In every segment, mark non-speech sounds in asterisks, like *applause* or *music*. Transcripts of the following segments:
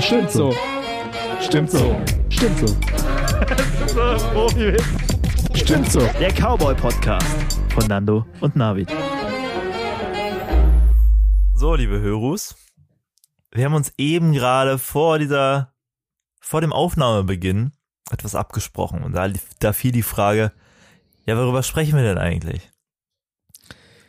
Stimmt so. Stimmt so. Stimmt so. Stimmt so. Der Cowboy Podcast von Nando und Navid. So, liebe Hörus, wir haben uns eben gerade vor dieser, vor dem Aufnahmebeginn etwas abgesprochen und da, da fiel die Frage, ja, worüber sprechen wir denn eigentlich?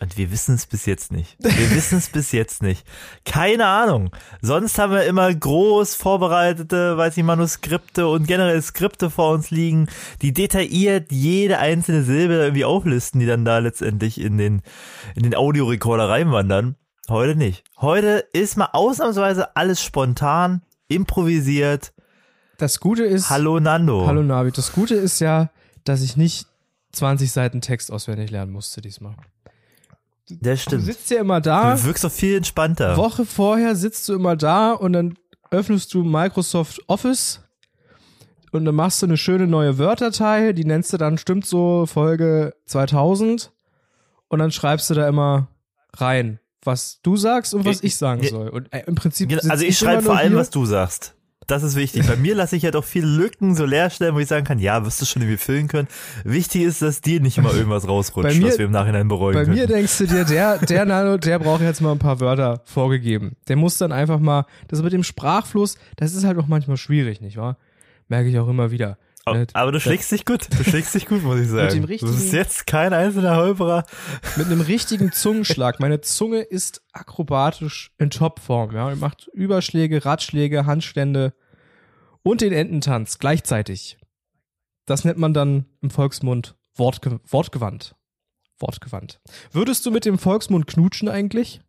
Und wir wissen es bis jetzt nicht. Wir *laughs* wissen es bis jetzt nicht. Keine Ahnung. Sonst haben wir immer groß vorbereitete, weiß ich, Manuskripte und generell Skripte vor uns liegen, die detailliert jede einzelne Silbe irgendwie auflisten, die dann da letztendlich in den, in den Audiorekorder reinwandern. Heute nicht. Heute ist mal ausnahmsweise alles spontan, improvisiert. Das Gute ist. Hallo Nando. Hallo Navi. Das Gute ist ja, dass ich nicht 20 Seiten Text auswendig lernen musste diesmal. Das stimmt. Du sitzt ja immer da. Du wirkst doch viel entspannter. Woche vorher sitzt du immer da und dann öffnest du Microsoft Office und dann machst du eine schöne neue Word-Datei, die nennst du dann stimmt so Folge 2000 und dann schreibst du da immer rein, was du sagst und was ich sagen soll. Und äh, im Prinzip also ich schreibe vor allem, was du sagst. Das ist wichtig. Bei mir lasse ich ja doch viele Lücken so leer stellen, wo ich sagen kann, ja, wirst du schon irgendwie füllen können. Wichtig ist, dass dir nicht immer irgendwas rausrutscht, mir, was wir im Nachhinein bereuen bei können. Bei mir denkst du dir, der, der Nano, der braucht jetzt mal ein paar Wörter vorgegeben. Der muss dann einfach mal, das mit dem Sprachfluss, das ist halt auch manchmal schwierig, nicht wahr? Merke ich auch immer wieder. Ne, aber du schlägst dich gut. Du schlägst dich gut, muss ich sagen. Mit du bist jetzt kein einzelner Holperer. Mit einem richtigen Zungenschlag. Meine Zunge ist akrobatisch in Topform. Ja, macht Überschläge, Ratschläge, Handstände und den Ententanz gleichzeitig. Das nennt man dann im Volksmund Wortge Wortgewandt. Wortgewandt. Würdest du mit dem Volksmund knutschen eigentlich?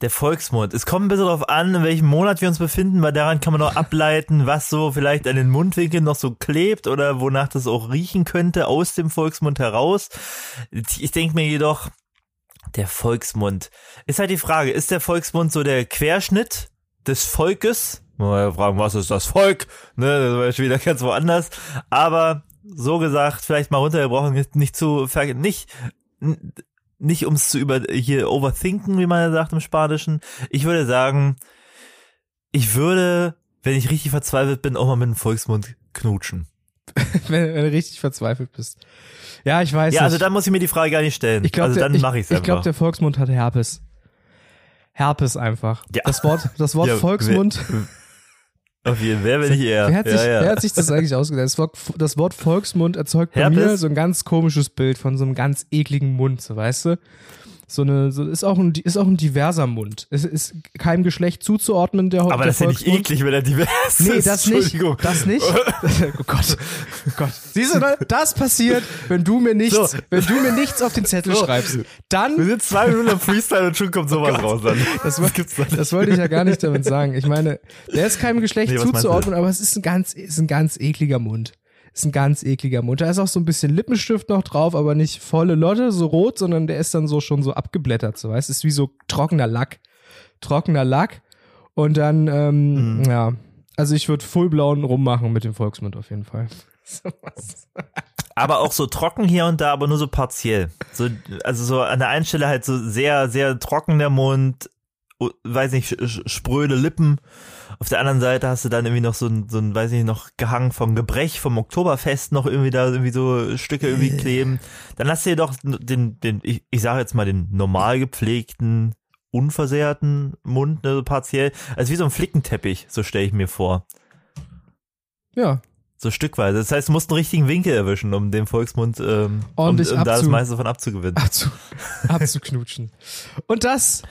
Der Volksmund. Es kommt ein bisschen darauf an, in welchem Monat wir uns befinden, weil daran kann man noch ableiten, was so vielleicht an den Mundwinkeln noch so klebt oder wonach das auch riechen könnte aus dem Volksmund heraus. Ich denke mir jedoch, der Volksmund. Ist halt die Frage, ist der Volksmund so der Querschnitt des Volkes? Mal fragen, was ist das Volk? Ne, das war schon wieder ganz woanders. Aber so gesagt, vielleicht mal runtergebrochen, nicht zu, nicht, nicht ums zu über, hier overthinken, wie man ja sagt im Spanischen. Ich würde sagen, ich würde, wenn ich richtig verzweifelt bin, auch mal mit dem Volksmund knutschen. *laughs* wenn, wenn, du richtig verzweifelt bist. Ja, ich weiß. Ja, also nicht. also dann muss ich mir die Frage gar nicht stellen. Ich glaub, also dann mache ich es Ich glaube, der Volksmund hat Herpes. Herpes einfach. Ja. Das Wort, das Wort ja, Volksmund. Auf jeden Fall, wer bin ich eher? Wer hat, sich, ja, wer hat sich das eigentlich ausgedacht? Das Wort, das Wort Volksmund erzeugt bei Herpes? mir so ein ganz komisches Bild von so einem ganz ekligen Mund, so weißt du? So eine, so ist auch ein, ist auch ein diverser Mund. Es ist keinem Geschlecht zuzuordnen, der Aber der das ist ja nicht eklig, wenn er divers ist. Nee, das nicht. Das nicht. *laughs* oh Gott. Oh Gott. Siehst du, das passiert, wenn du mir nichts, so. wenn du mir nichts auf den Zettel so. schreibst. Dann. Wir sind zwei Minuten am Freestyle und schon kommt *laughs* sowas oh raus dann. Das, das, gibt's dann. das wollte ich ja gar nicht damit sagen. Ich meine, der ist keinem *laughs* Geschlecht nee, zuzuordnen, aber es ist ein ganz, ist ein ganz ekliger Mund. Ist ein ganz ekliger Mund. Da ist auch so ein bisschen Lippenstift noch drauf, aber nicht volle Lotte, so rot, sondern der ist dann so schon so abgeblättert, so weißt Ist wie so trockener Lack. Trockener Lack. Und dann, ähm, mhm. ja. Also ich würde fullblauen rummachen mit dem Volksmund auf jeden Fall. *laughs* aber auch so trocken hier und da, aber nur so partiell. So, also so an der einen Stelle halt so sehr, sehr trocken der Mund, weiß nicht, spröde Lippen auf der anderen Seite hast du dann irgendwie noch so ein, so ein, weiß ich noch, Gehang vom Gebrech, vom Oktoberfest noch irgendwie da irgendwie so Stücke irgendwie kleben. Dann hast du jedoch den, den, ich, ich sage jetzt mal den normal gepflegten, unversehrten Mund, ne, so partiell. Also wie so ein Flickenteppich, so stelle ich mir vor. Ja. So stückweise. Das heißt, du musst einen richtigen Winkel erwischen, um den Volksmund, ähm, Ordentlich um, um da das meiste davon abzugewinnen. Abzu, *laughs* abzuknutschen. Und das,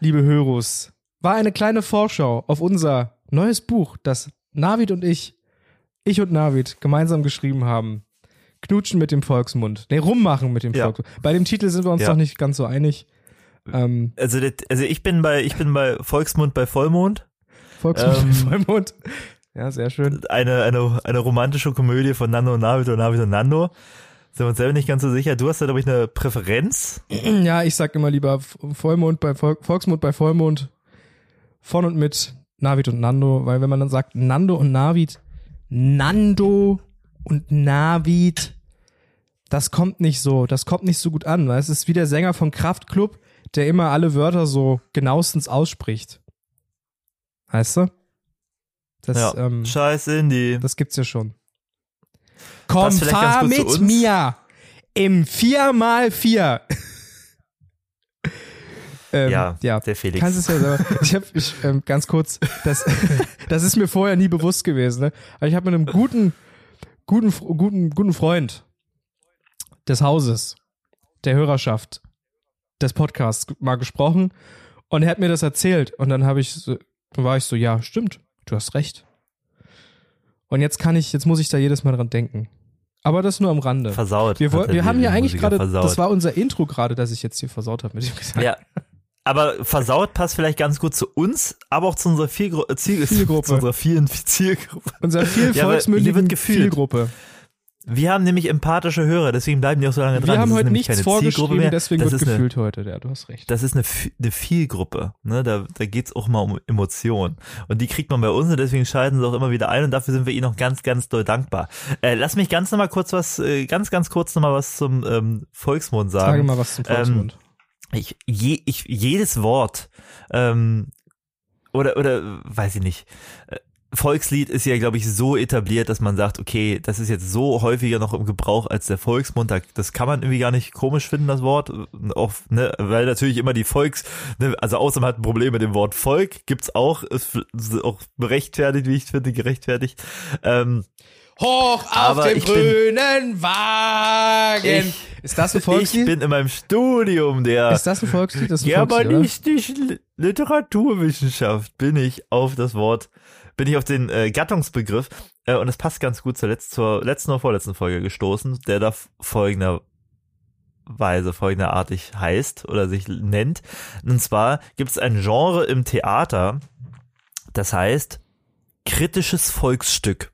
liebe Hörus, war eine kleine Vorschau auf unser neues Buch, das Navid und ich, ich und Navid gemeinsam geschrieben haben. Knutschen mit dem Volksmund. Nee, rummachen mit dem ja. Volksmund. Bei dem Titel sind wir uns ja. noch nicht ganz so einig. Ähm, also, also ich bin bei, ich bin bei Volksmund bei Vollmond. Volksmund ähm, bei Vollmond. Ja, sehr schön. Eine, eine, eine romantische Komödie von Nando und Navid und Navid und Nando. Sind wir uns selber nicht ganz so sicher. Du hast da, glaube ich, eine Präferenz. Ja, ich sag immer lieber Vollmond bei Vol Volksmund bei Vollmond von und mit Navid und Nando, weil wenn man dann sagt Nando und Navid, Nando und Navid, das kommt nicht so, das kommt nicht so gut an, weil es ist wie der Sänger von Kraftklub, der immer alle Wörter so genauestens ausspricht. Weißt du? Das, ja. ähm, Scheiß Indie. Das gibt's ja schon. Komm, fahr mit mir im 4x4. Ähm, ja, ja, der Felix. Kannst es ja selber. *laughs* Ich habe ich, ähm, ganz kurz, das, *laughs* das ist mir vorher nie bewusst gewesen. Ne? Aber ich habe mit einem guten, guten, guten, guten Freund des Hauses, der Hörerschaft, des Podcasts mal gesprochen und er hat mir das erzählt und dann habe ich so, war ich so, ja, stimmt, du hast recht. Und jetzt kann ich, jetzt muss ich da jedes Mal dran denken. Aber das nur am Rande. Versaut. Wir, wir haben hier eigentlich gerade, das war unser Intro gerade, dass ich jetzt hier versaut habe mit dem gesagt. Ja. Aber versaut passt vielleicht ganz gut zu uns, aber auch zu unserer Zielgru Ziel Zielgruppe. *laughs* Zu unserer vielen Zielgruppe. Unserer viel volksmündigen ja, Zielgruppe. Wir haben nämlich empathische Hörer, deswegen bleiben die auch so lange dran. Wir haben heute nichts vorgeschrieben, mehr. deswegen das wird gefühlt eine, heute. Ja, du hast recht. Das ist eine, eine Vielgruppe. Ne? Da, da geht's auch mal um Emotionen. Und die kriegt man bei uns und deswegen schalten sie auch immer wieder ein und dafür sind wir ihnen noch ganz, ganz doll dankbar. Äh, lass mich ganz nochmal kurz was, äh, ganz, ganz kurz nochmal was zum ähm, Volksmund sagen. Sage mal was zum Volksmund. Ähm, ich, je, ich, jedes Wort ähm, oder, oder weiß ich nicht, äh, Volkslied ist ja, glaube ich, so etabliert, dass man sagt, okay, das ist jetzt so häufiger noch im Gebrauch als der Volksmund. Das kann man irgendwie gar nicht komisch finden, das Wort. Auch, ne, weil natürlich immer die Volks, ne, also außer man hat ein Problem mit dem Wort Volk, gibt's auch, ist auch berechtfertigt, wie ich finde, gerechtfertigt. Ähm, Hoch auf dem grünen Wagen. Ich, ist das ein Volkslied? Ich bin in meinem Studium der Ist das ein Volkslied? Das ist ein germanistischen Literaturwissenschaft bin ich auf das Wort bin ich auf den äh, Gattungsbegriff äh, und es passt ganz gut zur, Letz-, zur letzten oder vorletzten Folge gestoßen, der da folgender Weise, folgenderartig heißt oder sich nennt. Und zwar gibt es ein Genre im Theater, das heißt kritisches Volksstück.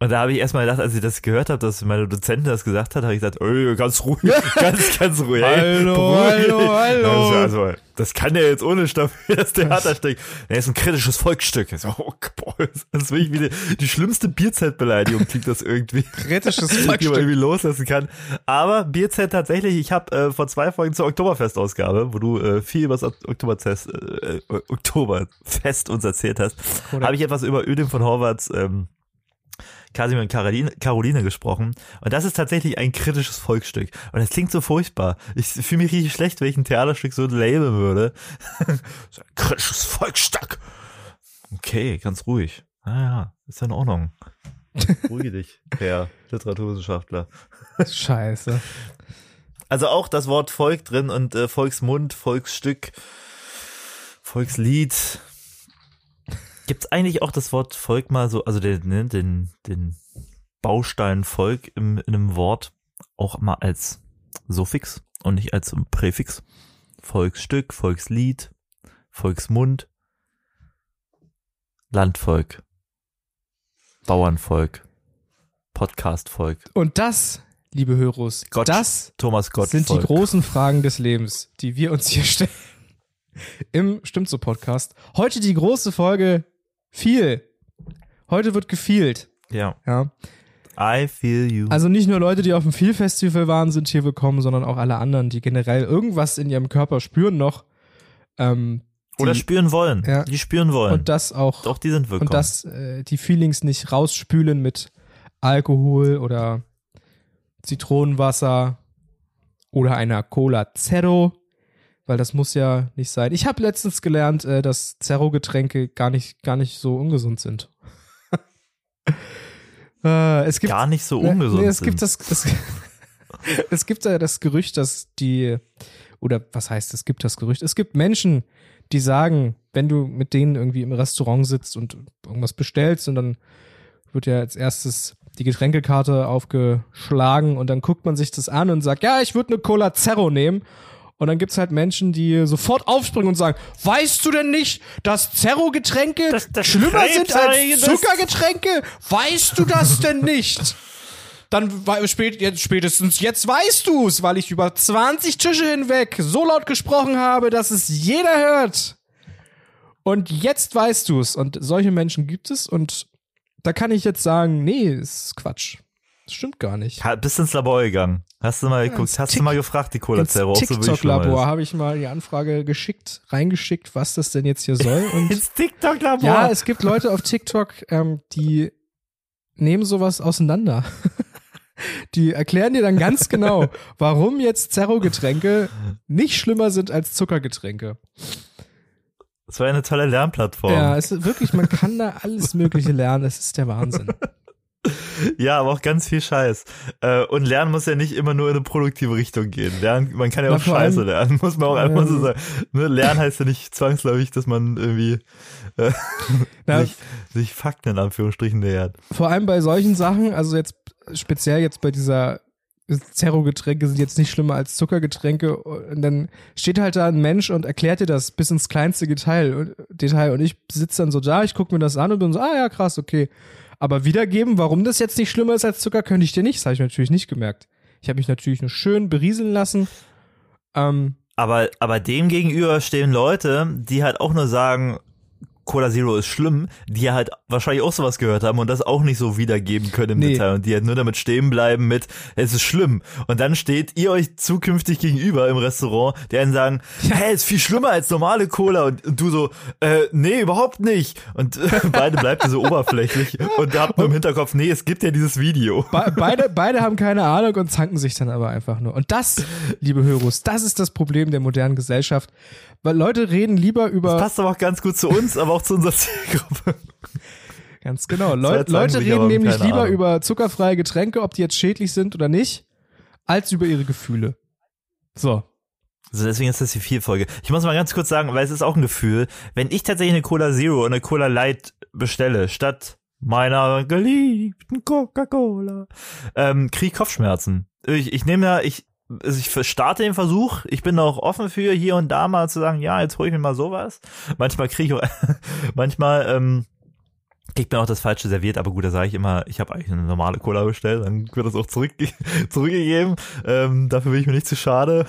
Und da habe ich erstmal gedacht, als ich das gehört habe, dass meine Dozentin das gesagt hat, habe ich gesagt, ey, ganz ruhig, *laughs* ganz, ganz ruhig. hallo, hallo, hallo. Also, das kann ja jetzt ohne Stoff das Theaterstück. Nee, ist ein kritisches Volksstück. So, oh, boah, das ist wirklich wie die, die schlimmste Bierzeitbeleidigung klingt das irgendwie. Kritisches Volksstück. *laughs* Die man irgendwie loslassen kann. Aber Bierzeit tatsächlich, ich habe äh, vor zwei Folgen zur Oktoberfest-Ausgabe, wo du äh, viel über das Oktoberfest, äh, äh, Oktoberfest uns erzählt hast, habe ich etwas über Ödem von Horvaths ähm, Kasimir und Caroline, Caroline gesprochen. Und das ist tatsächlich ein kritisches Volksstück. Und es klingt so furchtbar. Ich fühle mich richtig schlecht, wenn ich ein Theaterstück so labeln würde. *laughs* so ein kritisches Volksstück. Okay, ganz ruhig. Ah ja, ist ja in Ordnung. *laughs* Ruhige dich, Herr Literaturwissenschaftler. Scheiße. Also auch das Wort Volk drin und äh, Volksmund, Volksstück, Volkslied, Gibt es eigentlich auch das Wort Volk mal so, also den, ne, den, den Baustein Volk im, in einem Wort auch mal als Suffix und nicht als Präfix? Volksstück, Volkslied, Volksmund, Landvolk, Bauernvolk, Podcastvolk. Und das, liebe Hörers, Gott, das Thomas Gott sind Volk. die großen Fragen des Lebens, die wir uns hier stellen. Im Stimmt so Podcast. Heute die große Folge viel. Heute wird gefielt. Ja. Ja. I feel you. Also nicht nur Leute, die auf dem Feel Festival waren, sind hier willkommen, sondern auch alle anderen, die generell irgendwas in ihrem Körper spüren noch. Ähm, die, Oder spüren wollen. Ja. Die spüren wollen. Und das auch. Doch, die sind willkommen. Und das, äh, die Feelings nicht rausspülen mit Alkohol oder Zitronenwasser oder einer Cola Zero weil das muss ja nicht sein. Ich habe letztens gelernt, äh, dass Zerro-Getränke gar nicht, gar nicht so ungesund sind. *laughs* äh, es gibt, gar nicht so ungesund nee, es Gibt das, es, *laughs* es gibt ja das Gerücht, dass die, oder was heißt, es gibt das Gerücht, es gibt Menschen, die sagen, wenn du mit denen irgendwie im Restaurant sitzt und irgendwas bestellst und dann wird ja als erstes die Getränkekarte aufgeschlagen und dann guckt man sich das an und sagt, ja, ich würde eine Cola Zero nehmen und dann gibt's halt Menschen, die sofort aufspringen und sagen, weißt du denn nicht, dass Zerro-Getränke schlimmer sind als Zuckergetränke? Weißt du das denn nicht? Dann spät, jetzt, spätestens jetzt weißt du's, weil ich über 20 Tische hinweg so laut gesprochen habe, dass es jeder hört. Und jetzt weißt du's. Und solche Menschen gibt es und da kann ich jetzt sagen, nee, ist Quatsch. Das stimmt gar nicht. bist ins Labor gegangen. Hast du mal geguckt, ja, hast Tick, du mal gefragt, die Cola Zero, ob so TikTok-Labor habe ich mal die Anfrage geschickt, reingeschickt, was das denn jetzt hier soll. *laughs* Und ins TikTok-Labor? Ja, es gibt Leute auf TikTok, ähm, die nehmen sowas auseinander. *laughs* Die erklären dir dann ganz genau, *laughs* warum jetzt Zerro-Getränke nicht schlimmer sind als Zuckergetränke. Das war eine tolle Lernplattform. Ja, es ist wirklich, man kann da alles Mögliche lernen. Das ist der Wahnsinn. *laughs* Ja, aber auch ganz viel Scheiß. Äh, und Lernen muss ja nicht immer nur in eine produktive Richtung gehen. Lernen, man kann ja auch Scheiße lernen, *laughs* muss man auch einfach so sagen. Ne, lernen heißt ja nicht zwangsläufig, dass man irgendwie äh, *laughs* sich, sich Fakten in Anführungsstrichen nähert. Vor allem bei solchen Sachen, also jetzt speziell jetzt bei dieser Zerro-Getränke sind jetzt nicht schlimmer als Zuckergetränke. Und dann steht halt da ein Mensch und erklärt dir das bis ins kleinste Detail. Detail. Und ich sitze dann so da, ich gucke mir das an und bin so, ah ja, krass, okay. Aber wiedergeben, warum das jetzt nicht schlimmer ist als Zucker, könnte ich dir nicht. Das habe ich natürlich nicht gemerkt. Ich habe mich natürlich nur schön berieseln lassen. Ähm, aber, aber dem gegenüber stehen Leute, die halt auch nur sagen, Cola Zero ist schlimm, die halt wahrscheinlich auch sowas gehört haben und das auch nicht so wiedergeben können im nee. Detail und die halt nur damit stehen bleiben mit, es ist schlimm. Und dann steht ihr euch zukünftig gegenüber im Restaurant, die einen sagen, hey, ist viel schlimmer als normale Cola und, und du so, äh, nee, überhaupt nicht. Und äh, *laughs* beide bleibt so oberflächlich und habt nur im Hinterkopf, nee, es gibt ja dieses Video. Be beide, beide haben keine Ahnung und zanken sich dann aber einfach nur. Und das, liebe Hörus, das ist das Problem der modernen Gesellschaft. Weil Leute reden lieber über. Das passt aber auch ganz gut zu uns, aber auch zu unserer *laughs* Zielgruppe. Ganz genau. Leu Leute reden nämlich lieber Ahnung. über zuckerfreie Getränke, ob die jetzt schädlich sind oder nicht, als über ihre Gefühle. So. Also deswegen ist das die vier Folge. Ich muss mal ganz kurz sagen, weil es ist auch ein Gefühl, wenn ich tatsächlich eine Cola Zero und eine Cola Light bestelle, statt meiner geliebten Coca-Cola, ähm, kriege ich Kopfschmerzen. Ich, ich nehme ja, ich, also ich starte den Versuch, ich bin auch offen für hier und da mal zu sagen, ja, jetzt hole ich mir mal sowas. Manchmal kriege ich auch, *laughs* manchmal ähm, kriegt mir auch das Falsche serviert, aber gut, da sage ich immer, ich habe eigentlich eine normale Cola bestellt, dann wird das auch zurück, *laughs* zurückgegeben. Ähm, dafür bin ich mir nicht zu schade.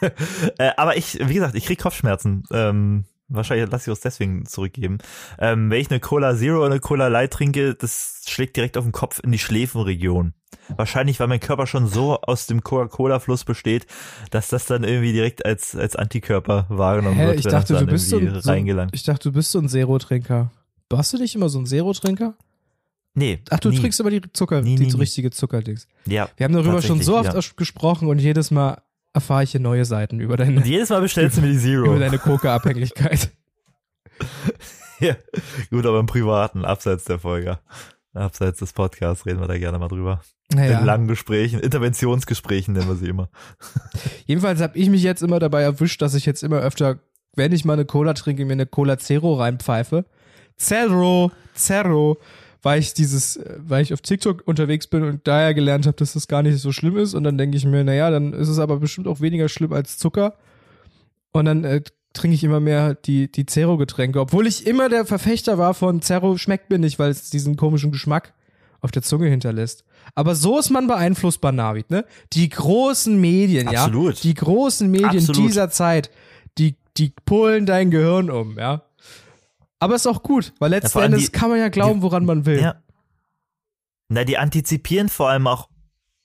*laughs* äh, aber ich, wie gesagt, ich krieg Kopfschmerzen. Ähm, Wahrscheinlich lasse ich es deswegen zurückgeben. Ähm, wenn ich eine Cola Zero oder eine Cola Light trinke, das schlägt direkt auf den Kopf in die Schläfenregion. Wahrscheinlich, weil mein Körper schon so aus dem Coca-Cola-Fluss besteht, dass das dann irgendwie direkt als, als Antikörper wahrgenommen Hä, wird. Ich dachte, du bist so, so, ich dachte, du bist so ein Zero-Trinker. Warst du nicht immer so ein Zero-Trinker? Nee. Ach, du nie. trinkst aber die Zucker, nie, die nie, richtige Zuckerdings. Ja. Wir haben darüber schon so oft ja. gesprochen und jedes Mal erfahre ich hier neue Seiten über deine. Und jedes Mal bestellst du mir die *laughs* Zero. Über deine Coca-Abhängigkeit. *laughs* ja, gut, aber im Privaten, abseits der Folge. Abseits des Podcasts reden wir da gerne mal drüber. Naja. In langen Gesprächen, Interventionsgesprächen nennen wir sie immer. *laughs* Jedenfalls habe ich mich jetzt immer dabei erwischt, dass ich jetzt immer öfter, wenn ich mal eine Cola trinke, mir eine Cola Zero reinpfeife. Zero, Zero weil ich dieses, äh, weil ich auf TikTok unterwegs bin und daher gelernt habe, dass das gar nicht so schlimm ist. Und dann denke ich mir, naja, dann ist es aber bestimmt auch weniger schlimm als Zucker. Und dann äh, trinke ich immer mehr die, die Zero-Getränke, obwohl ich immer der Verfechter war von Zero schmeckt mir nicht, weil es diesen komischen Geschmack auf der Zunge hinterlässt. Aber so ist man beeinflussbar, Navid, ne? Die großen Medien, Absolut. ja? Die großen Medien Absolut. dieser Zeit, die, die pullen dein Gehirn um, ja? Aber ist auch gut, weil letzten ja, Endes die, kann man ja glauben, die, woran man will. Ja. Na, die antizipieren vor allem auch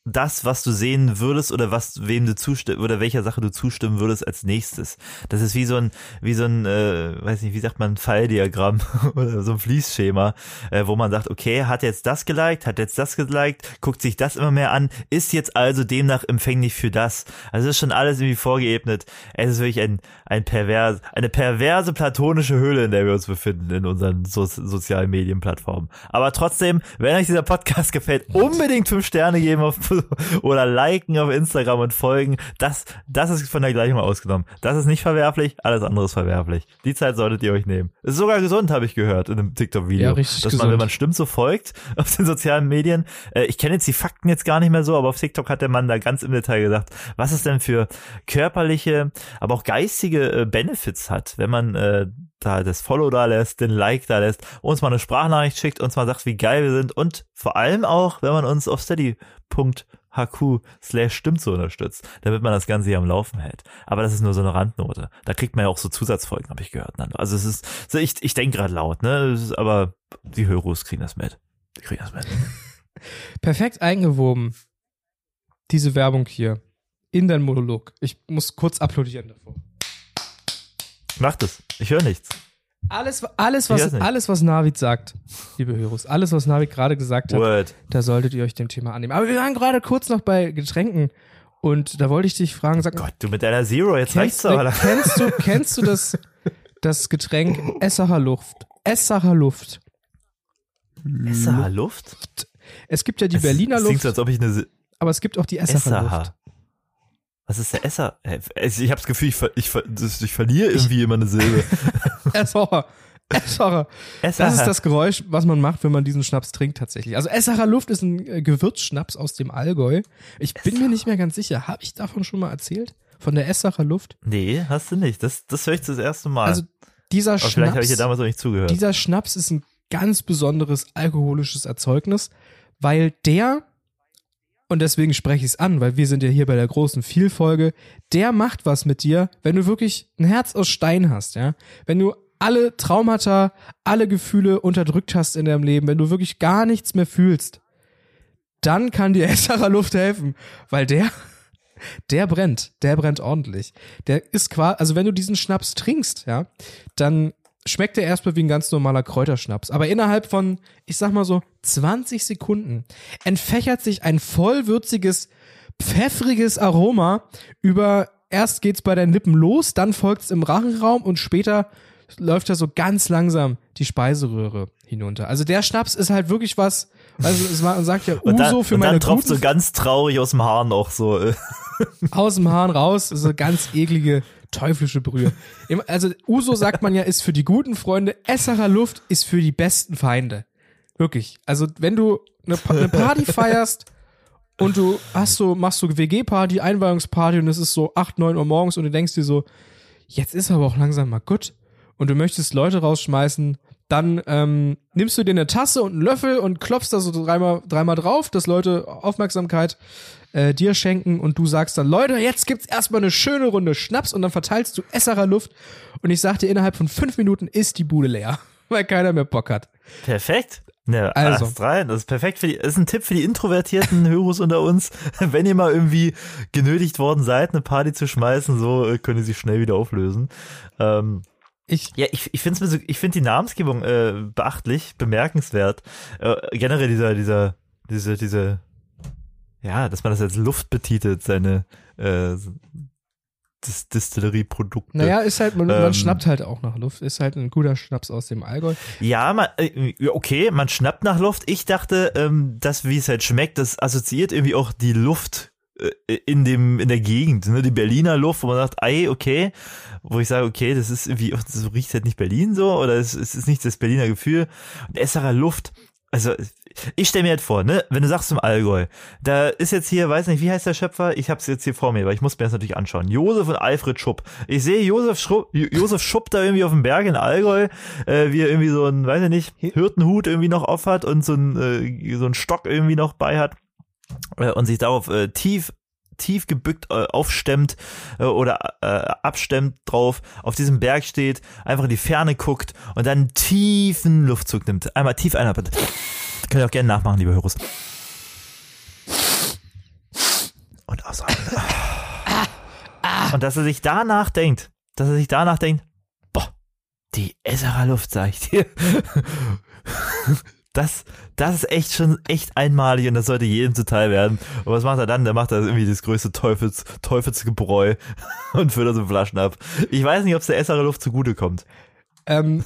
das, was du sehen würdest oder was wem du zustimmen oder welcher Sache du zustimmen würdest als nächstes. Das ist wie so ein wie so ein äh, weiß nicht, wie sagt man Pfeildiagramm *laughs* oder so ein Fließschema, äh, wo man sagt, okay, hat jetzt das geliked, hat jetzt das geliked, guckt sich das immer mehr an, ist jetzt also demnach empfänglich für das. Also es ist schon alles irgendwie vorgeebnet. Es ist wirklich ein ein pervers eine perverse platonische Höhle, in der wir uns befinden in unseren so sozialen Medienplattformen. Aber trotzdem, wenn euch dieser Podcast gefällt, unbedingt fünf Sterne geben auf *laughs* oder liken auf Instagram und folgen. Das, das ist von der Gleichung ausgenommen. Das ist nicht verwerflich, alles andere ist verwerflich. Die Zeit solltet ihr euch nehmen. Ist sogar gesund, habe ich gehört in einem TikTok-Video. Ja, richtig dass gesund. man, wenn man stimmt so folgt *laughs* auf den sozialen Medien. Äh, ich kenne jetzt die Fakten jetzt gar nicht mehr so, aber auf TikTok hat der Mann da ganz im Detail gesagt, was es denn für körperliche, aber auch geistige äh, Benefits hat, wenn man äh, da das Follow da lässt, den Like da lässt, uns mal eine Sprachnachricht schickt, uns mal sagt, wie geil wir sind und vor allem auch, wenn man uns auf steady.hq slash stimmt so unterstützt, damit man das Ganze hier am Laufen hält. Aber das ist nur so eine Randnote. Da kriegt man ja auch so Zusatzfolgen, habe ich gehört. Also es ist, ich, ich denke gerade laut, ne? aber die Höros kriegen das mit. Die kriegen das mit. *laughs* Perfekt eingewoben. Diese Werbung hier. In dein Monolog. Ich muss kurz applaudieren davor. Mach das. Ich höre nichts. Alles, alles, was, alles, was Navid sagt, liebe Hörus, alles, was Navid gerade gesagt hat, Word. da solltet ihr euch dem Thema annehmen. Aber wir waren gerade kurz noch bei Getränken und da wollte ich dich fragen, sag Gott, du mit deiner Zero, jetzt reicht's aber. Kennst du, kennst du das, das Getränk Essacher Luft? Essacher Luft. Essacher Luft? Es gibt ja die es, Berliner Luft. Klingt so, als ob ich eine aber es gibt auch die Essacher Luft. Was ist der Esser? Ich habe das Gefühl, ich, ver ich, ver ich verliere irgendwie immer eine Silbe. *laughs* Essacher. Essacher. Das ist das Geräusch, was man macht, wenn man diesen Schnaps trinkt tatsächlich. Also Essacher Luft ist ein äh, Gewürzschnaps aus dem Allgäu. Ich bin mir nicht mehr ganz sicher. Habe ich davon schon mal erzählt? Von der Essacher Luft? Nee, hast du nicht. Das, das höre ich das erste Mal. Also dieser Aber Schnaps. Vielleicht habe ich dir damals auch nicht zugehört. Dieser Schnaps ist ein ganz besonderes alkoholisches Erzeugnis, weil der und deswegen spreche ich es an, weil wir sind ja hier bei der großen Vielfolge, der macht was mit dir, wenn du wirklich ein Herz aus Stein hast, ja. Wenn du alle Traumata, alle Gefühle unterdrückt hast in deinem Leben, wenn du wirklich gar nichts mehr fühlst, dann kann dir *laughs* Essacher Luft helfen, weil der, der brennt, der brennt ordentlich. Der ist quasi, also wenn du diesen Schnaps trinkst, ja, dann schmeckt er erstmal wie ein ganz normaler Kräuterschnaps. Aber innerhalb von, ich sag mal so, 20 Sekunden entfächert sich ein vollwürziges, pfeffriges Aroma über, erst geht's bei deinen Lippen los, dann folgt's im Rachenraum und später läuft da so ganz langsam die Speiseröhre hinunter. Also der Schnaps ist halt wirklich was, also man sagt ja *laughs* Uso dann, für meine Und dann tropft so ganz traurig aus dem Haar noch so. aus dem Hahn raus, so ganz eklige teuflische Brühe. Also Uso sagt man ja, ist für die guten Freunde, Esserer Luft ist für die besten Feinde. Wirklich. Also wenn du eine, eine Party feierst und du hast so, machst so WG-Party, Einweihungsparty und es ist so 8, 9 Uhr morgens und du denkst dir so, jetzt ist aber auch langsam mal gut und du möchtest Leute rausschmeißen, dann ähm, nimmst du dir eine Tasse und einen Löffel und klopfst da so dreimal, dreimal drauf, dass Leute Aufmerksamkeit äh, dir schenken und du sagst dann, Leute, jetzt gibt's erstmal eine schöne Runde Schnaps und dann verteilst du Esserer Luft und ich sag dir, innerhalb von fünf Minuten ist die Bude leer, *laughs* weil keiner mehr Bock hat. Perfekt. Ne, also. rein. Das ist perfekt für die, das ist ein Tipp für die introvertierten *laughs* Hörer unter uns. *laughs* Wenn ihr mal irgendwie genötigt worden seid, eine Party zu schmeißen, so äh, könnt ihr sie schnell wieder auflösen. Ähm, ich, ja, ich, ich finde so, ich finde die Namensgebung äh, beachtlich, bemerkenswert. Äh, generell dieser, dieser, diese, diese ja, dass man das als Luft betitelt, seine äh, Dis Distillerieprodukte. Naja, ist halt, man, ähm, man, schnappt halt auch nach Luft. Ist halt ein guter Schnaps aus dem Allgäu. Ja, man, äh, okay, man schnappt nach Luft. Ich dachte, ähm, das, wie es halt schmeckt, das assoziiert irgendwie auch die Luft in dem in der Gegend, ne, die Berliner Luft, wo man sagt, ei, okay, wo ich sage, okay, das ist irgendwie, so riecht halt nicht Berlin so oder es, es ist nicht das Berliner Gefühl. Und Esserer Luft, also ich stelle mir jetzt vor, ne, wenn du sagst zum Allgäu, da ist jetzt hier, weiß nicht, wie heißt der Schöpfer? Ich hab's jetzt hier vor mir, weil ich muss mir das natürlich anschauen. Josef und Alfred Schupp. Ich sehe Josef Schupp, Josef Schupp da irgendwie auf dem Berg in Allgäu, äh, wie er irgendwie so ein, weiß ich nicht, Hirtenhut irgendwie noch auf hat und so ein, äh, so ein Stock irgendwie noch bei hat äh, und sich darauf äh, tief tief gebückt äh, aufstemmt äh, oder äh, abstemmt drauf, auf diesem Berg steht, einfach in die Ferne guckt und dann einen tiefen Luftzug nimmt. Einmal tief einatmet. Könnt ihr auch gerne nachmachen, liebe Hörers. Und ausatmen. Und dass er sich danach denkt, dass er sich danach denkt, boah, die Esserer Luft, sag ich dir. Das, das ist echt schon echt einmalig und das sollte jedem zuteil werden. Und was macht er dann? Der macht da irgendwie das größte Teufels, Teufelsgebräu *laughs* und füllt da so Flaschen ab. Ich weiß nicht, ob es der Esserer Luft zugutekommt. Ähm,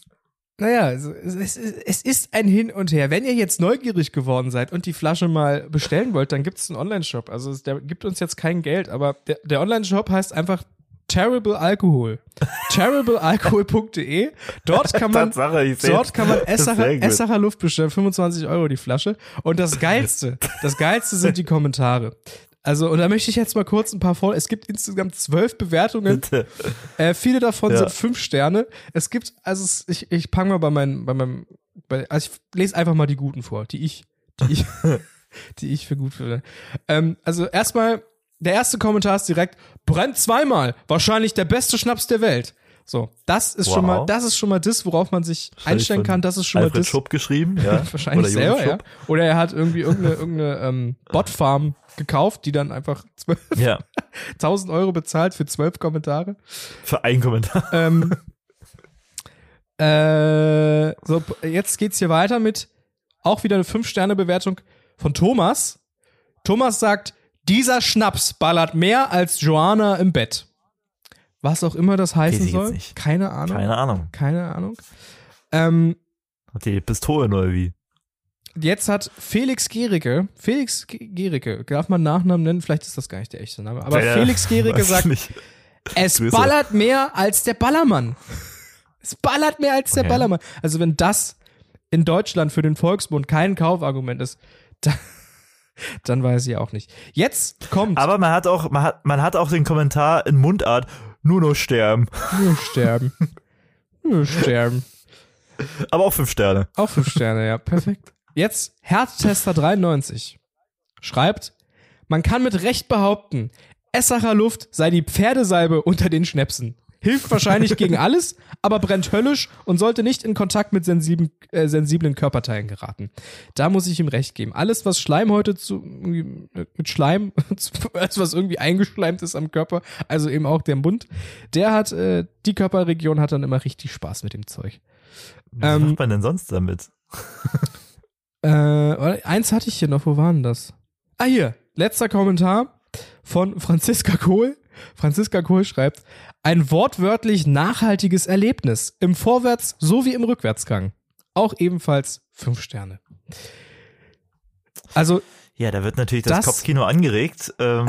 *laughs* naja, es, es, es, ist ein Hin und Her. Wenn ihr jetzt neugierig geworden seid und die Flasche mal bestellen wollt, dann gibt es einen Online-Shop. Also der gibt uns jetzt kein Geld, aber der, der Online-Shop heißt einfach Terrible Alcohol. TerribleAlcohol.de. *laughs* Dort kann man, dort kann man Essacher, Essacher Luft bestellen. 25 Euro die Flasche. Und das Geilste, das Geilste sind die Kommentare. Also, und da möchte ich jetzt mal kurz ein paar vor. Es gibt insgesamt zwölf Bewertungen. Äh, viele davon ja. sind fünf Sterne. Es gibt, also ich, ich pang mal bei meinem, bei meinem, bei, also ich lese einfach mal die guten vor, die ich, die ich, *laughs* die ich für gut finde. Ähm, also erstmal, der erste Kommentar ist direkt, brennt zweimal, wahrscheinlich der beste Schnaps der Welt. So, das ist wow. schon mal, das ist schon mal das, worauf man sich einstellen kann. Das ist schon Alfred mal das. Schupp geschrieben, ja. *laughs* Wahrscheinlich Oder selber, ja. Oder er hat irgendwie irgendeine, irgendeine ähm, Botfarm gekauft, die dann einfach 12, ja. *laughs* 1000 Euro bezahlt für zwölf Kommentare. Für einen Kommentar. Ähm, *laughs* äh, so, jetzt geht's hier weiter mit auch wieder eine 5-Sterne-Bewertung von Thomas. Thomas sagt, dieser Schnaps ballert mehr als Joanna im Bett. Was auch immer das heißen soll. Keine Ahnung. Keine Ahnung. Keine Ahnung. Ähm, hat die Pistole oder wie? Jetzt hat Felix Gericke, Felix Gericke, darf man Nachnamen nennen? Vielleicht ist das gar nicht der echte Name, aber ja, Felix Gericke sagt, nicht. es Grüße. ballert mehr als der Ballermann. Es ballert mehr als der okay. Ballermann. Also wenn das in Deutschland für den Volksmund kein Kaufargument ist, dann, *laughs* dann weiß ich auch nicht. Jetzt kommt. Aber man hat auch, man hat, man hat auch den Kommentar in Mundart, nur noch sterben. Nur sterben. nur sterben. Aber auch fünf Sterne. Auch fünf Sterne, ja, perfekt. Jetzt Herztester93 schreibt, man kann mit Recht behaupten, Essacher Luft sei die Pferdesalbe unter den Schnäpsen. Hilft wahrscheinlich gegen alles, aber brennt höllisch und sollte nicht in Kontakt mit sensiblen, äh, sensiblen Körperteilen geraten. Da muss ich ihm recht geben. Alles, was Schleimhäute zu, mit Schleim, *laughs* alles, was irgendwie eingeschleimt ist am Körper, also eben auch der Mund, der hat, äh, die Körperregion hat dann immer richtig Spaß mit dem Zeug. Was ähm, macht man denn sonst damit? *laughs* äh, eins hatte ich hier noch, wo waren das? Ah, hier, letzter Kommentar von Franziska Kohl. Franziska Kohl schreibt, ein wortwörtlich nachhaltiges Erlebnis im Vorwärts- sowie im Rückwärtsgang. Auch ebenfalls fünf Sterne. Also. Ja, da wird natürlich das, das Kopfkino angeregt. Ähm.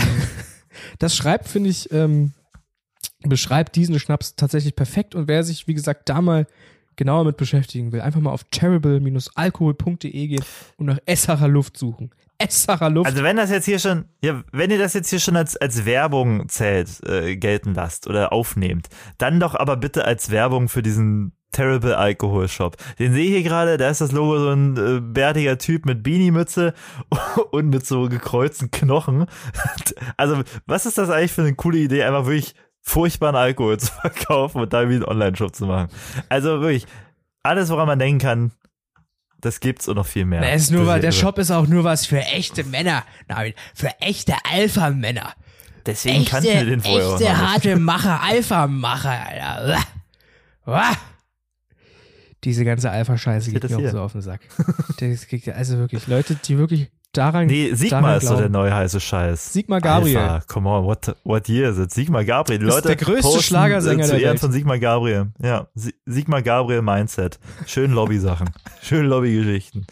*laughs* das schreibt, finde ich, ähm, beschreibt diesen Schnaps tatsächlich perfekt. Und wer sich, wie gesagt, da mal genauer mit beschäftigen will, einfach mal auf terrible-alkohol.de gehen und nach Essacher Luft suchen. Essacher Luft. Also wenn das jetzt hier schon, ja, wenn ihr das jetzt hier schon als, als Werbung zählt, äh, gelten lasst oder aufnehmt, dann doch aber bitte als Werbung für diesen Terrible Alcohol Shop. Den sehe ich hier gerade, da ist das Logo so ein äh, bärtiger Typ mit Beanie-Mütze *laughs* und mit so gekreuzten Knochen. *laughs* Also, was ist das eigentlich für eine coole Idee, einfach wirklich furchtbaren Alkohol *laughs* zu verkaufen und da wie einen Online-Shop zu machen? Also wirklich, alles, woran man denken kann, das gibt's und noch viel mehr. Das ist nur, weil der Shop ist auch nur was für echte Männer. Nein, für echte Alpha-Männer. Deswegen echte, kannten wir den vorher Echte harte Macher, Alpha-Macher, Alter. Uah. Diese ganze Alpha-Scheiße geht mir auch so auf den Sack. *laughs* also wirklich, Leute, die wirklich daran Nee, Sigma ist so der neue heiße Scheiß. Sigma Gabriel. Alpha, come on, what, what year is it? Sigma Gabriel. Die Leute ist der größte Schlagersänger zu der Welt. von Sigma Gabriel. Ja, Sigma Gabriel Mindset. Schön Lobby-Sachen. *laughs* Schön Lobby-Geschichten.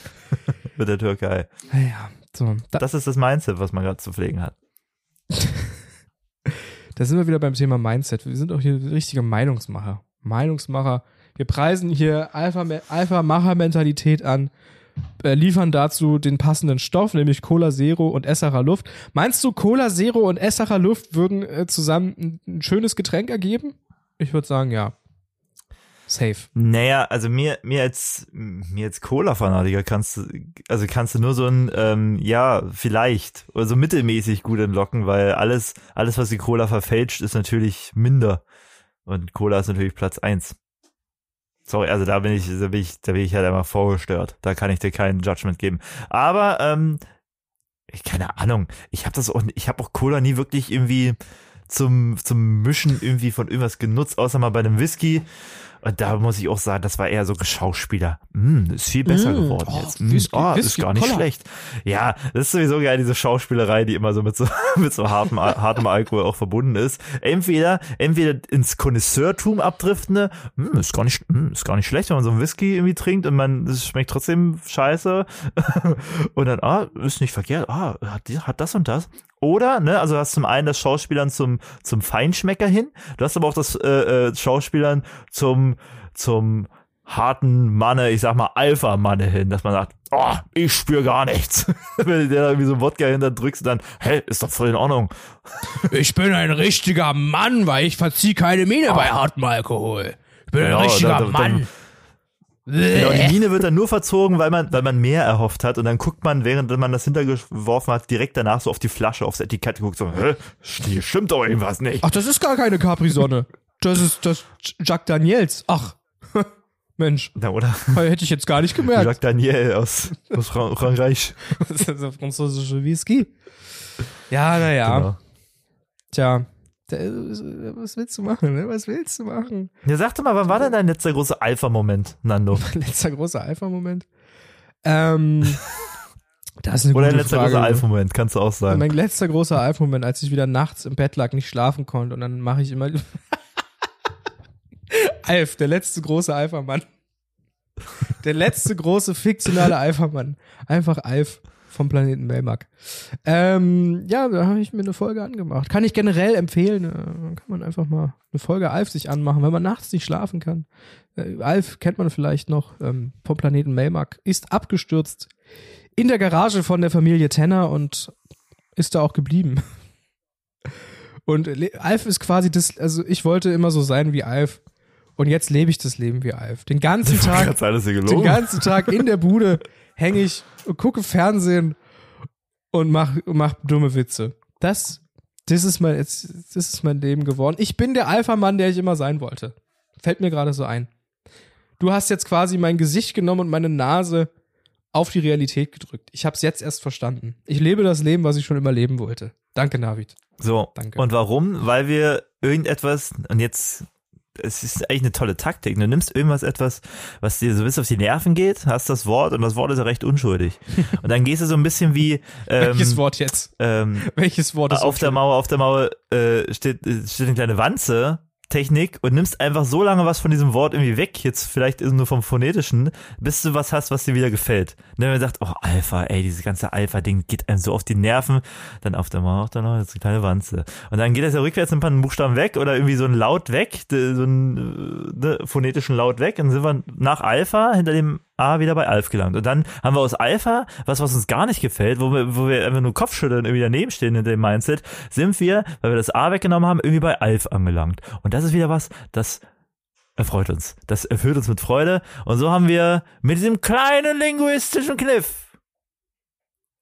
Mit der Türkei. Ja, so. Da das ist das Mindset, was man gerade zu pflegen hat. *laughs* da sind wir wieder beim Thema Mindset. Wir sind auch hier richtige Meinungsmacher. Meinungsmacher. Wir preisen hier Alpha-Macher-Mentalität an äh, liefern dazu den passenden Stoff, nämlich Cola Zero und Essacher Luft. Meinst du, Cola Zero und Essacher Luft würden äh, zusammen ein, ein schönes Getränk ergeben? Ich würde sagen, ja. Safe. Naja, also mir, mir als, mir als Cola-Fanatiker kannst du, also kannst du nur so ein, ähm, ja, vielleicht, oder so mittelmäßig gut entlocken, weil alles, alles, was die Cola verfälscht, ist natürlich minder. Und Cola ist natürlich Platz eins. Sorry, also da bin ich, da bin ich, da bin ich halt einfach vorgestört. Da kann ich dir keinen Judgment geben. Aber, ähm, keine Ahnung. Ich habe das auch, ich habe auch Cola nie wirklich irgendwie zum, zum Mischen irgendwie von irgendwas genutzt, außer mal bei einem Whisky. Und da muss ich auch sagen, das war eher so Geschauspieler. Mm, ist viel besser mm, geworden oh, jetzt. Mm, Whisky, oh, Whisky, ist gar nicht Koller. schlecht. Ja, das ist sowieso geil, diese Schauspielerei, die immer so mit so, *laughs* mit so hartem, hartem Alkohol auch verbunden ist. Entweder, entweder ins Konnoisseurtum abdriftende, mm, ist gar nicht, mm, ist gar nicht schlecht, wenn man so einen Whisky irgendwie trinkt und man, es schmeckt trotzdem scheiße. *laughs* und dann, ah, ist nicht verkehrt, ah, hat, hat das und das. Oder, ne, also du hast zum einen das Schauspielern zum, zum Feinschmecker hin, du hast aber auch das äh, äh, Schauspielern zum, zum harten Manne, ich sag mal Alpha-Manne hin, dass man sagt, oh, ich spür gar nichts. *laughs* Wenn du dir irgendwie so Wodka hinter drückst, dann, hä, ist doch voll in Ordnung. *laughs* ich bin ein richtiger Mann, weil ich verzieh keine Miene oh. bei hartem Alkohol. Ich bin genau, ein richtiger dann, Mann. Dann, Genau, die Mine wird dann nur verzogen, weil man, weil man mehr erhofft hat und dann guckt man, während man das hintergeworfen hat, direkt danach so auf die Flasche, aufs Etikett guckt so, hä, hier stimmt doch irgendwas nicht. Ach, das ist gar keine Capri-Sonne. das ist das Jacques Daniels. Ach, *laughs* Mensch. Na, oder? Hätte ich jetzt gar nicht gemerkt. Jacques Daniel aus, aus Frankreich. *laughs* das ist der französische Whisky. Ja, naja. Genau. Tja, was willst du machen? Ne? Was willst du machen? Ja, sag doch mal, wann war denn dein letzter großer Alpha-Moment, Nando? *laughs* letzter großer Alpha-Moment? Ähm, *laughs* das ist eine Oder dein letzter Frage. großer Alpha-Moment, kannst du auch sagen. Mein letzter großer Alpha-Moment, als ich wieder nachts im Bett lag, nicht schlafen konnte und dann mache ich immer *laughs* Alf, der letzte große Alpha-Mann. Der letzte große fiktionale Alpha-Mann. Einfach Alf vom Planeten Melmark. Ähm, ja, da habe ich mir eine Folge angemacht. Kann ich generell empfehlen. Äh, kann man einfach mal eine Folge Alf sich anmachen, wenn man nachts nicht schlafen kann. Äh, Alf kennt man vielleicht noch ähm, vom Planeten Melmark. Ist abgestürzt in der Garage von der Familie Tenner und ist da auch geblieben. *laughs* Und Alf ist quasi das, also ich wollte immer so sein wie Alf. Und jetzt lebe ich das Leben wie Alf. Den ganzen Tag, den ganzen Tag in der Bude *laughs* hänge ich und gucke Fernsehen und mach, mach dumme Witze. Das, das ist mein, das ist mein Leben geworden. Ich bin der Alpha-Mann, der ich immer sein wollte. Fällt mir gerade so ein. Du hast jetzt quasi mein Gesicht genommen und meine Nase auf die Realität gedrückt. Ich habe es jetzt erst verstanden. Ich lebe das Leben, was ich schon immer leben wollte. Danke, Navid. So. Danke. Und warum? Weil wir irgendetwas, und jetzt es ist eigentlich eine tolle Taktik. Du nimmst irgendwas etwas, was dir so ein bisschen auf die Nerven geht, hast das Wort und das Wort ist ja recht unschuldig. *laughs* Und dann gehst du so ein bisschen wie ähm, Welches Wort jetzt? Ähm, Welches Wort ist auf der Mauer, auf der Mauer äh, steht, steht eine kleine Wanze Technik und nimmst einfach so lange was von diesem Wort irgendwie weg, jetzt vielleicht nur vom Phonetischen, bis du was hast, was dir wieder gefällt. Und dann man sagt, oh, Alpha, ey, dieses ganze Alpha-Ding geht einem so auf die Nerven, dann auf der Mauer, der Mauer, jetzt eine kleine Wanze. Und dann geht das ja rückwärts ein paar Buchstaben weg oder irgendwie so ein Laut weg, so einen ne, phonetischen Laut weg, und dann sind wir nach Alpha hinter dem A wieder bei Alf gelangt. Und dann haben wir aus Alpha, was, was uns gar nicht gefällt, wo wir, wo wir einfach nur Kopfschütteln irgendwie daneben stehen in dem Mindset, sind wir, weil wir das A weggenommen haben, irgendwie bei Alf angelangt. Und das ist wieder was, das erfreut uns. Das erfüllt uns mit Freude. Und so haben wir mit diesem kleinen linguistischen Kniff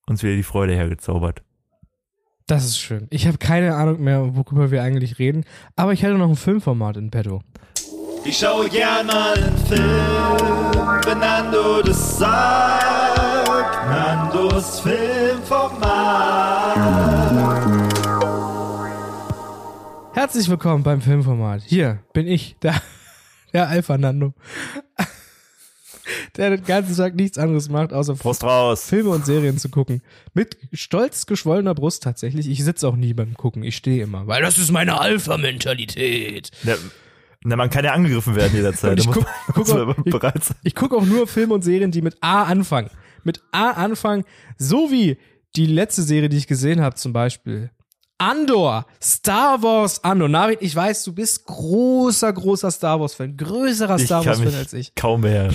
uns wieder die Freude hergezaubert. Das ist schön. Ich habe keine Ahnung mehr, worüber wir eigentlich reden, aber ich hätte noch ein Filmformat in petto. Ich schaue gern mal einen Film, wenn Nando das sagt. Nandos Filmformat. Herzlich willkommen beim Filmformat. Hier bin ich, der, *laughs* der Alpha Nando. Der den ganzen Tag nichts anderes macht, außer Prost raus. Filme und Serien zu gucken. Mit stolz geschwollener Brust tatsächlich. Ich sitze auch nie beim Gucken, ich stehe immer. Weil das ist meine Alpha-Mentalität. Na, man kann ja angegriffen werden jederzeit. ich gucke guck auch, ich, ich guck auch nur Filme und Serien, die mit A anfangen. Mit A anfangen, so wie die letzte Serie, die ich gesehen habe, zum Beispiel. Andor, Star Wars Andor. Navid, ich weiß, du bist großer, großer Star Wars-Fan, größerer Star Wars-Fan als ich. Kaum mehr.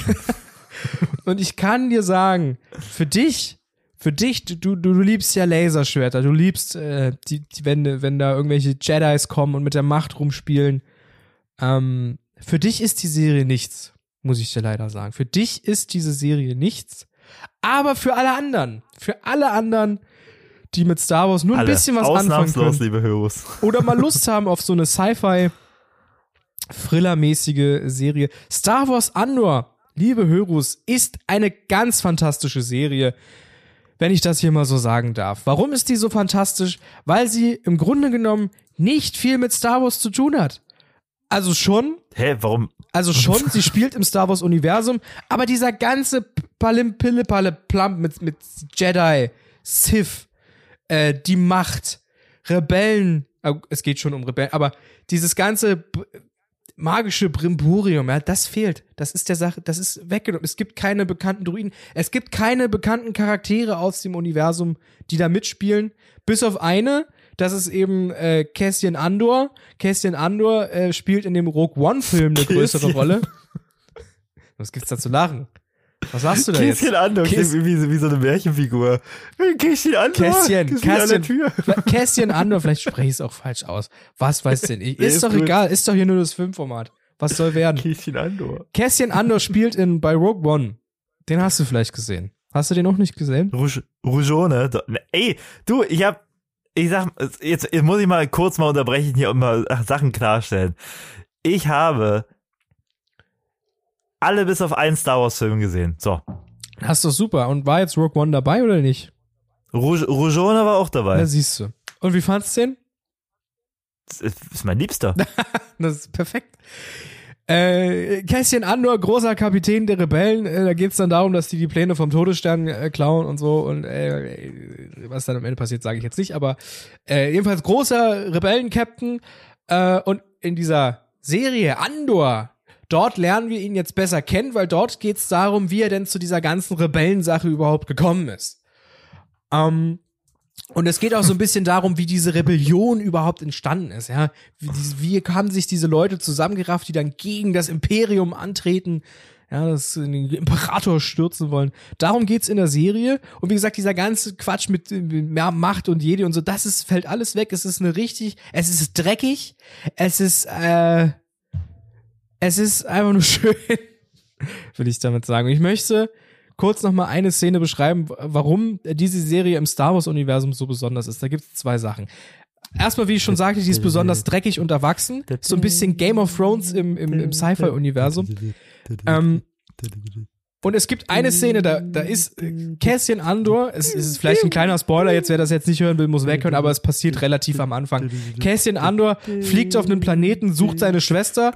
*laughs* Und ich kann dir sagen, für dich, für dich, du, du, du liebst ja Laserschwerter, du liebst, äh, die, die, wenn, wenn da irgendwelche Jedis kommen und mit der Macht rumspielen. Ähm, für dich ist die Serie nichts, muss ich dir leider sagen. Für dich ist diese Serie nichts. Aber für alle anderen, für alle anderen, die mit Star Wars nur ein Alle. bisschen was anfangen können. liebe Höros. Oder mal *laughs* Lust haben auf so eine Sci-Fi Thriller-mäßige Serie. Star Wars Andor, liebe Hörus, ist eine ganz fantastische Serie, wenn ich das hier mal so sagen darf. Warum ist die so fantastisch? Weil sie im Grunde genommen nicht viel mit Star Wars zu tun hat. Also schon. Hä, warum? Also schon, sie spielt im Star Wars Universum, aber dieser ganze Palim Pille Palle Plump mit, mit Jedi, Sith, äh, die Macht, Rebellen, äh, es geht schon um Rebellen, aber dieses ganze magische Brimborium, ja, das fehlt. Das ist der Sache, das ist weggenommen. Es gibt keine bekannten Druiden, es gibt keine bekannten Charaktere aus dem Universum, die da mitspielen, bis auf eine, das ist eben äh, Cassian Andor. Cassian Andor äh, spielt in dem Rogue One Film eine größere. Rolle. *laughs* Was gibt's da zu lachen? Was sagst du da jetzt? Kästchen Andor, Käs- wie, wie so eine Märchenfigur. Kästchen Andor, der Kästchen, Tür. Kästchen Andor, vielleicht spreche ich es auch falsch aus. Was weiß denn ich? Ist ist doch gut. egal, ist doch hier nur das Filmformat. Was soll werden? Kästchen Andor. Kästchen Andor spielt in bei Rogue One. Den hast du vielleicht gesehen. Hast du den noch nicht gesehen? Rouge, Rougeone. da- ne, Ey, du, ich hab, ich sag, jetzt, jetzt muss ich mal kurz mal unterbrechen hier und mal Sachen klarstellen. Ich habe alle bis auf einen Star Wars Film gesehen. So. Das ist doch super. Und war jetzt Rogue One dabei oder nicht? Rouge, Rougeone war auch dabei. Da siehst du. Und wie fandst du den? Das ist mein Liebster. *laughs* das ist perfekt. Äh, Kästchen Andor, großer Kapitän der Rebellen, äh, da geht's dann darum, dass die die Pläne vom Todesstern äh, klauen und so. Und äh, was dann am Ende passiert, sage ich jetzt nicht, aber äh, jedenfalls großer Rebellen-Captain. Äh, und in dieser Serie Andor, dort lernen wir ihn jetzt besser kennen, weil dort geht's darum, wie er denn zu dieser ganzen Rebellensache überhaupt gekommen ist. Ähm, und es geht auch so ein bisschen darum, wie diese Rebellion überhaupt entstanden ist, ja. Wie, wie haben sich diese Leute zusammengerafft, die dann gegen das Imperium antreten, ja, das den Imperator stürzen wollen. Darum geht's in der Serie. Und wie gesagt, dieser ganze Quatsch mit mehr Macht und Jedi und so, das ist, fällt alles weg. Es ist eine richtig, es ist dreckig, es ist, äh, es ist einfach nur *laughs* schön, will ich damit sagen. Ich möchte kurz nochmal eine Szene beschreiben, warum diese Serie im Star Wars-Universum so besonders ist. Da gibt es zwei Sachen. Erstmal, wie ich schon sagte, die ist besonders dreckig und erwachsen. So ein bisschen Game of Thrones im, im, im Sci-Fi-Universum. Ähm, und es gibt eine Szene, da, da ist Cassian Andor, es ist vielleicht ein kleiner Spoiler, jetzt wer das jetzt nicht hören will, muss weghören, aber es passiert relativ am Anfang. Cassian Andor fliegt auf einen Planeten, sucht seine Schwester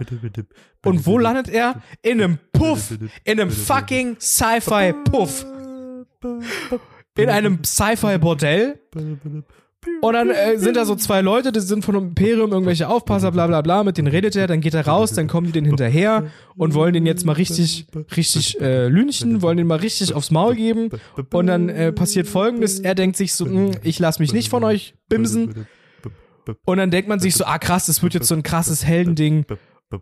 und wo landet er? In einem Puff, in einem fucking Sci-Fi-Puff. In einem Sci-Fi-Bordell. Und dann äh, sind da so zwei Leute, die sind von Imperium irgendwelche Aufpasser, bla bla bla, mit denen redet er, dann geht er raus, dann kommen die den hinterher und wollen den jetzt mal richtig, richtig äh, lünchen, wollen den mal richtig aufs Maul geben. Und dann äh, passiert folgendes, er denkt sich so, hm, ich lass mich nicht von euch bimsen. Und dann denkt man sich so, ah krass, das wird jetzt so ein krasses Heldending.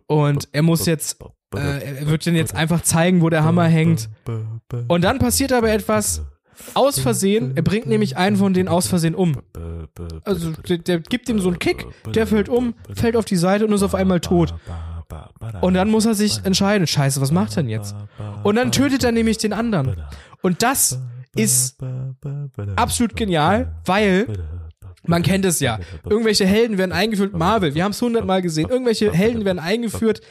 Und er muss jetzt, äh, er wird den jetzt einfach zeigen, wo der Hammer hängt. Und dann passiert aber etwas, aus Versehen, er bringt nämlich einen von denen aus Versehen um. Also der, der gibt ihm so einen Kick, der fällt um, fällt auf die Seite und ist auf einmal tot. Und dann muss er sich entscheiden, scheiße, was macht er denn jetzt? Und dann tötet er nämlich den anderen. Und das ist absolut genial, weil man kennt es ja. Irgendwelche Helden werden eingeführt, Marvel, wir haben es hundertmal gesehen, irgendwelche Helden werden eingeführt,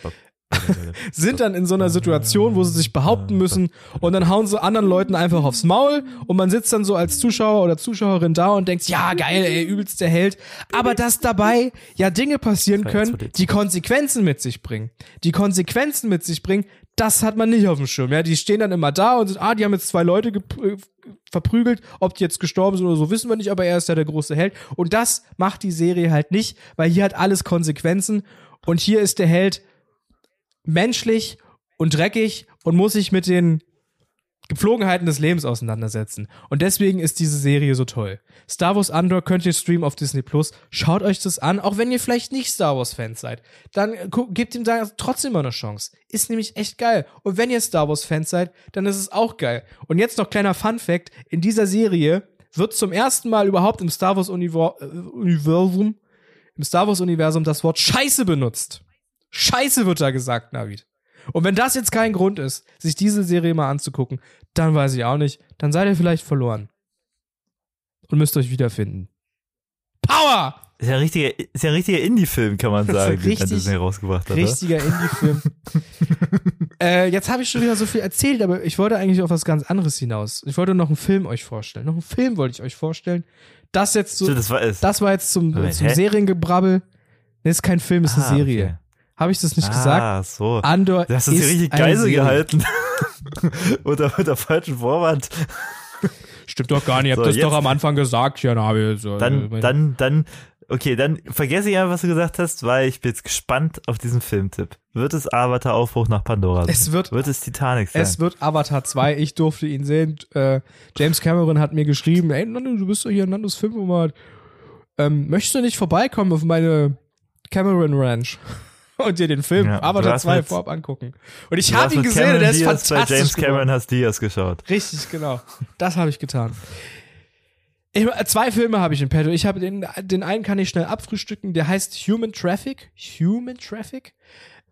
*laughs* sind dann in so einer Situation, wo sie sich behaupten müssen und dann hauen sie anderen Leuten einfach aufs Maul und man sitzt dann so als Zuschauer oder Zuschauerin da und denkt, ja geil, ey, übelst der Held. Aber dass dabei ja Dinge passieren können, die Konsequenzen mit sich bringen. Die Konsequenzen mit sich bringen, das hat man nicht auf dem Schirm. Ja, die stehen dann immer da und sind, ah, die haben jetzt zwei Leute äh, verprügelt, ob die jetzt gestorben sind oder so, wissen wir nicht, aber er ist ja der große Held. Und das macht die Serie halt nicht, weil hier hat alles Konsequenzen und hier ist der Held menschlich und dreckig und muss sich mit den Gepflogenheiten des Lebens auseinandersetzen. Und deswegen ist diese Serie so toll. Star Wars Andor könnt ihr streamen auf Disney Plus. Schaut euch das an, auch wenn ihr vielleicht nicht Star Wars Fans seid. Dann gebt ihm da trotzdem mal eine Chance. Ist nämlich echt geil. Und wenn ihr Star Wars Fans seid, dann ist es auch geil. Und jetzt noch kleiner Fun Fact. In dieser Serie wird zum ersten Mal überhaupt im Star Wars Universum, im Star Wars Universum das Wort Scheiße benutzt. Scheiße wird da gesagt, Navid. Und wenn das jetzt kein Grund ist, sich diese Serie mal anzugucken, dann weiß ich auch nicht. Dann seid ihr vielleicht verloren. Und müsst euch wiederfinden. Power! Ist ja ein richtiger, ist ja richtiger Indie-Film, kann man *laughs* sagen, richtig, den Disney rausgebracht hat. Richtiger Indie-Film. *laughs* äh, jetzt habe ich schon wieder so viel erzählt, aber ich wollte eigentlich auf was ganz anderes hinaus. Ich wollte noch einen Film euch vorstellen. Noch einen Film wollte ich euch vorstellen. Das jetzt so. Das war, das war jetzt zum, Moment, zum Seriengebrabbel. Das ist kein Film, ist ah, eine Serie. Okay. Habe ich das nicht ah, gesagt? Ah, so. Andor das ist ja richtig Geisel gehalten. *laughs* unter, unter falschen Vorwand. Stimmt doch gar nicht. Ich hab so, das doch am Anfang gesagt, ja, Navi. So, dann, also, dann, dann, okay, dann vergesse ich einfach, was du gesagt hast, weil ich bin jetzt gespannt auf diesen Filmtipp. Wird es Avatar Aufbruch nach Pandora sein? Es wird, wird es Titanic sein? Es wird Avatar 2. Ich durfte ihn sehen. Äh, James Cameron hat mir geschrieben, ey, Nando, du bist doch hier in Nandos Filmformat. Ähm, möchtest du nicht vorbeikommen auf meine Cameron Ranch? Und dir den Film ja, Avatar 2 vorab angucken. Und ich habe ihn gesehen Cameron und der ist Diaz fantastisch. Bei James Cameron geworden. hast Diaz geschaut. Richtig, genau. Das habe ich getan. Ich, zwei Filme habe ich in petto. Ich habe den, den einen kann ich schnell abfrühstücken. Der heißt Human Traffic. Human Traffic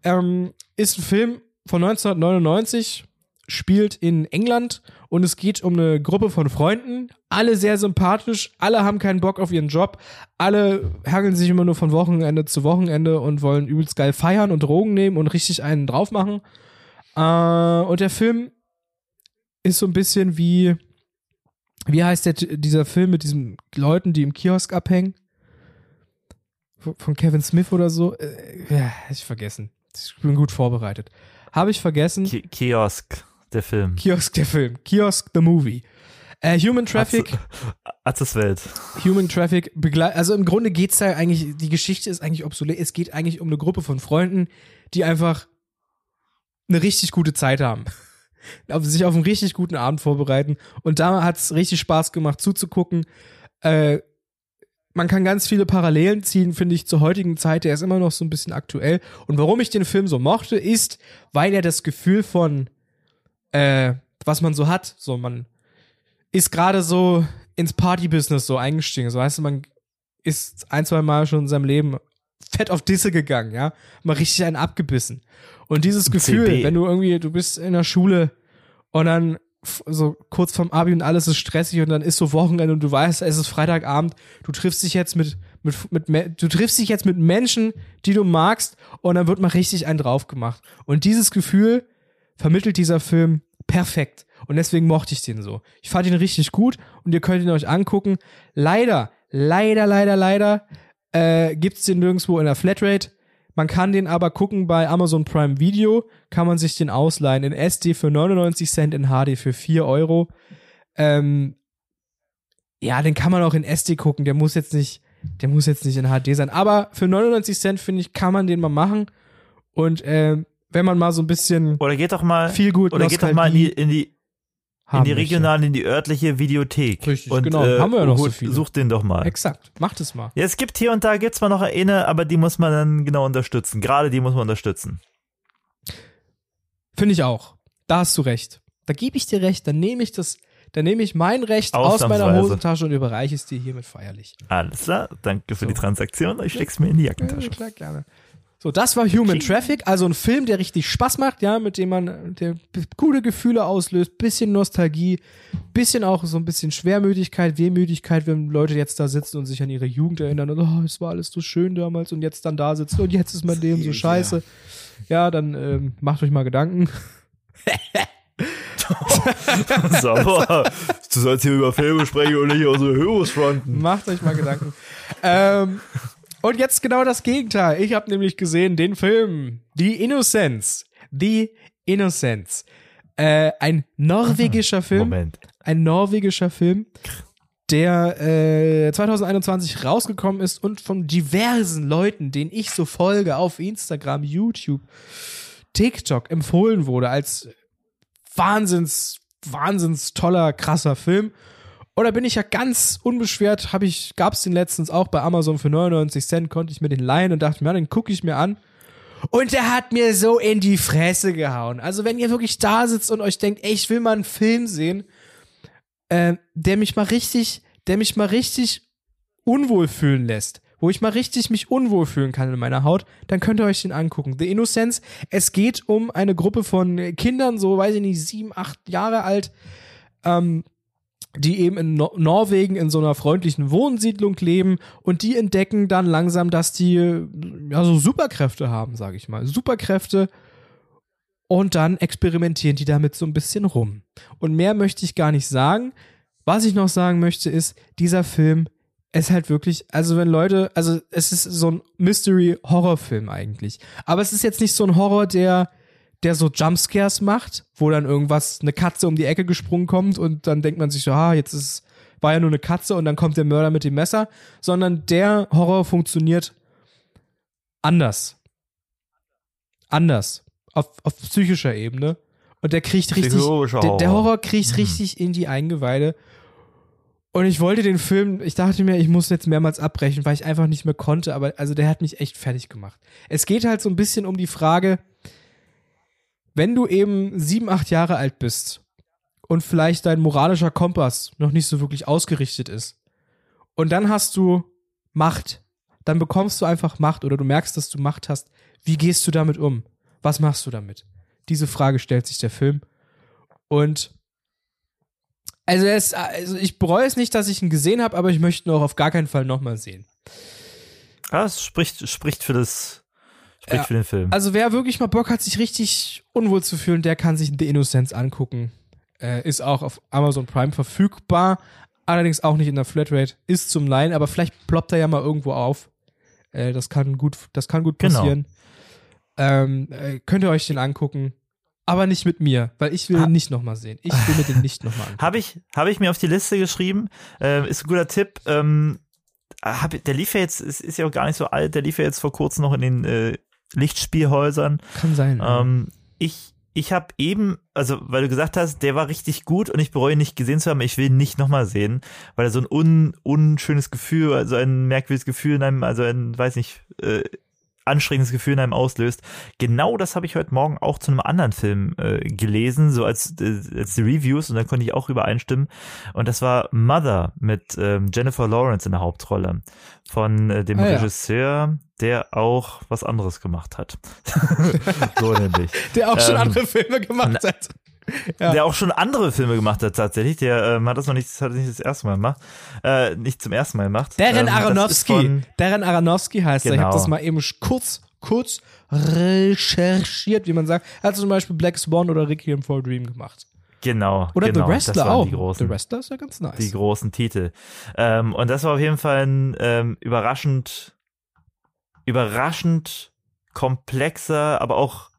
ähm, ist ein Film von 1999 spielt in England und es geht um eine Gruppe von Freunden, alle sehr sympathisch, alle haben keinen Bock auf ihren Job, alle hangeln sich immer nur von Wochenende zu Wochenende und wollen übelst geil feiern und Drogen nehmen und richtig einen drauf machen. Äh, und der Film ist so ein bisschen wie, wie heißt der, dieser Film mit diesen Leuten, die im Kiosk abhängen? Von Kevin Smith oder so? Äh, ja, ich vergessen. Ich bin gut vorbereitet. Habe ich vergessen. Ki Kiosk, der Film. Kiosk, der Film. Kiosk, the movie. Äh, Human Traffic. Atzes Welt. Human Traffic begleitet. Also im Grunde geht's da eigentlich, die Geschichte ist eigentlich obsolet. Es geht eigentlich um eine Gruppe von Freunden, die einfach eine richtig gute Zeit haben. sich auf einen richtig guten Abend vorbereiten. Und da hat's richtig Spaß gemacht zuzugucken. Äh, man kann ganz viele Parallelen ziehen, finde ich, zur heutigen Zeit. Der ist immer noch so ein bisschen aktuell. Und warum ich den Film so mochte, ist, weil er das Gefühl von, äh, was man so hat, so man ist gerade so ins Party-Business so eingestiegen. So weißt du, man ist ein, zwei Mal schon in seinem Leben fett auf Disse gegangen, ja, mal richtig einen abgebissen. Und dieses Gefühl, CB. wenn du irgendwie, du bist in der Schule und dann so kurz vorm Abi und alles ist stressig und dann ist so Wochenende und du weißt, es ist Freitagabend, du triffst dich jetzt mit, mit, mit, du triffst dich jetzt mit Menschen, die du magst und dann wird mal richtig einen drauf gemacht. Und dieses Gefühl vermittelt dieser Film perfekt. Und deswegen mochte ich den so. Ich fand ihn richtig gut und ihr könnt ihn euch angucken. Leider, leider, leider, leider äh, gibt den nirgendwo in der Flatrate. Man kann den aber gucken bei Amazon Prime Video, kann man sich den ausleihen in SD für 99 Cent, in HD für 4 Euro. Ähm, ja, den kann man auch in SD gucken, der muss jetzt nicht, der muss jetzt nicht in HD sein. Aber für 99 Cent, finde ich, kann man den mal machen. Und äh, wenn man mal so ein bisschen oder geht doch mal viel gut oder geht doch mal in die, in die in die regionale, in die örtliche Videothek. Richtig, und, genau. Äh, Haben wir ja noch so viele. Sucht den doch mal. Exakt. Macht es mal. Ja, es gibt hier und da gibt's mal noch eine, aber die muss man dann genau unterstützen. Gerade die muss man unterstützen. Finde ich auch. Da hast du recht. Da gebe ich dir recht. Dann nehme ich das, dann nehme ich mein Recht aus meiner Hosentasche und überreiche es dir hiermit feierlich. Alles klar. Danke für so. die Transaktion. Ich steck's mir in die Jackentasche. Ja, klar, gerne. So, das war Human. Traffic, also ein Film, der richtig Spaß macht, ja, mit dem man der coole Gefühle auslöst, bisschen Nostalgie, bisschen auch so ein bisschen Schwermütigkeit, Wehmütigkeit, wenn Leute jetzt da sitzen und sich an ihre Jugend erinnern und oh, es war alles so schön damals und jetzt dann da sitzen und jetzt ist mein Leben so scheiße. Ja, dann ähm, macht euch mal Gedanken. *laughs* *laughs* Sauber. Du sollst hier über Filme sprechen und nicht über so Hörungsfronten. Macht euch mal Gedanken. ähm, und jetzt genau das Gegenteil. Ich habe nämlich gesehen den Film The Innocence. The Innocence. Äh, ein norwegischer Film. Moment. Ein norwegischer Film, der äh, 2021 rausgekommen ist und von diversen Leuten, denen ich so folge auf Instagram, YouTube, TikTok empfohlen wurde als wahnsinns, wahnsinns toller, krasser Film. Oder bin ich ja ganz unbeschwert, habe ich, gab es den letztens auch bei Amazon für 99 Cent, konnte ich mir den leihen und dachte mir, ja, den gucke ich mir an. Und der hat mir so in die Fresse gehauen. Also wenn ihr wirklich da sitzt und euch denkt, ey, ich will mal einen Film sehen, äh, der mich mal richtig, der mich mal richtig unwohl fühlen lässt, wo ich mal richtig mich unwohl fühlen kann in meiner Haut, dann könnt ihr euch den angucken. The Innocence, es geht um eine Gruppe von Kindern, so weiß ich nicht, sieben, acht Jahre alt, ähm, die eben in no Norwegen in so einer freundlichen Wohnsiedlung leben und die entdecken dann langsam, dass die ja so Superkräfte haben, sage ich mal. Superkräfte und dann experimentieren die damit so ein bisschen rum. Und mehr möchte ich gar nicht sagen. Was ich noch sagen möchte ist, dieser Film ist halt wirklich, also wenn Leute, also es ist so ein Mystery-Horror-Film eigentlich. Aber es ist jetzt nicht so ein Horror, der der so Jumpscares macht, wo dann irgendwas, eine Katze um die Ecke gesprungen kommt und dann denkt man sich so, ah, jetzt ist, war ja nur eine Katze und dann kommt der Mörder mit dem Messer, sondern der Horror funktioniert anders. Anders. Auf, auf psychischer Ebene. Und der kriegt richtig, der, der, Horror kriegt mhm. richtig in die Eingeweide. Und ich wollte den Film, ich dachte mir, ich muss jetzt mehrmals abbrechen, weil ich einfach nicht mehr konnte, aber also der hat mich echt fertig gemacht. Es geht halt so ein bisschen um die Frage, wenn du eben sieben, acht Jahre alt bist und vielleicht dein moralischer Kompass noch nicht so wirklich ausgerichtet ist und dann hast du Macht, dann bekommst du einfach Macht oder du merkst, dass du Macht hast. Wie gehst du damit um? Was machst du damit? Diese Frage stellt sich der Film. Und also, es, also ich bereue es nicht, dass ich ihn gesehen habe, aber ich möchte ihn auch auf gar keinen Fall nochmal sehen. Ja, es spricht, spricht für das, spricht Ja. für den Film. Also wer wirklich mal Bock hat, sich richtig unwohl zu fühlen, der kann sich The Innocence angucken. Äh, ist auch auf Amazon Prime verfügbar. Allerdings auch nicht in der Flatrate. Ist zum Leihen, aber vielleicht ploppt er ja mal irgendwo auf. Äh, das kann gut, das kann gut Genau. passieren. Ähm, äh, könnt ihr euch den angucken. Aber nicht mit mir, weil ich will Ha- ihn nicht nochmal sehen. Ich will mir den nicht nochmal *laughs* angucken. Habe ich, habe ich mir auf die Liste geschrieben. Ähm, ist ein guter Tipp. Ähm, hab, der lief ja jetzt, ist, ist ja auch gar nicht so alt, der lief ja jetzt vor kurzem noch in den äh, Lichtspielhäusern. Kann sein. Ähm, ich ich habe eben, also weil du gesagt hast, der war richtig gut und ich bereue ihn nicht gesehen zu haben, ich will ihn nicht nochmal sehen, weil er so ein un, unschönes Gefühl, also ein merkwürdiges Gefühl in einem, also ein, weiß nicht, äh, anstrengendes Gefühl in einem auslöst. Genau das habe ich heute Morgen auch zu einem anderen Film äh, gelesen, so als, äh, als die Reviews und da konnte ich auch übereinstimmen. Und das war Mother mit ähm, Jennifer Lawrence in der Hauptrolle von äh, dem Ah, ja. Regisseur, der auch was anderes gemacht hat. *laughs* so nämlich. *laughs* der auch schon ähm, andere Filme gemacht hat. Ja. Der auch schon andere Filme gemacht hat tatsächlich. Der ähm, hat das noch nicht, das hat nicht das erste Mal gemacht. Äh, nicht zum ersten Mal gemacht. Darren ähm, Aronofsky. Darren Aronofsky heißt er. Ich habe Genau. das mal eben kurz, kurz recherchiert, wie man sagt. Er hat zum Beispiel Black Swan oder Requiem for a Dream gemacht. Genau. Oder genau, The Wrestler auch. Die großen, The Wrestler ist ja ganz nice. die großen Titel. Ähm, und das war auf jeden Fall ein ähm, überraschend, überraschend komplexer, aber auch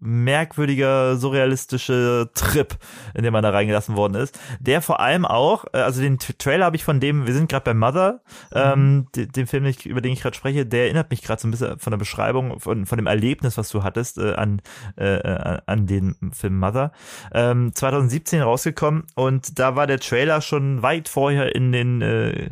merkwürdiger, surrealistischer Trip, in den man da reingelassen worden ist. Der vor allem auch, äh, also den Trailer habe ich von dem, wir sind gerade bei Mother, ähm, de- dem Film, über den ich gerade spreche, der erinnert mich gerade so ein bisschen von der Beschreibung, von, von dem Erlebnis, was du hattest, äh, an, äh, äh, an den Film Mother. Ähm, 2017 rausgekommen und da war der Trailer schon weit vorher in den äh,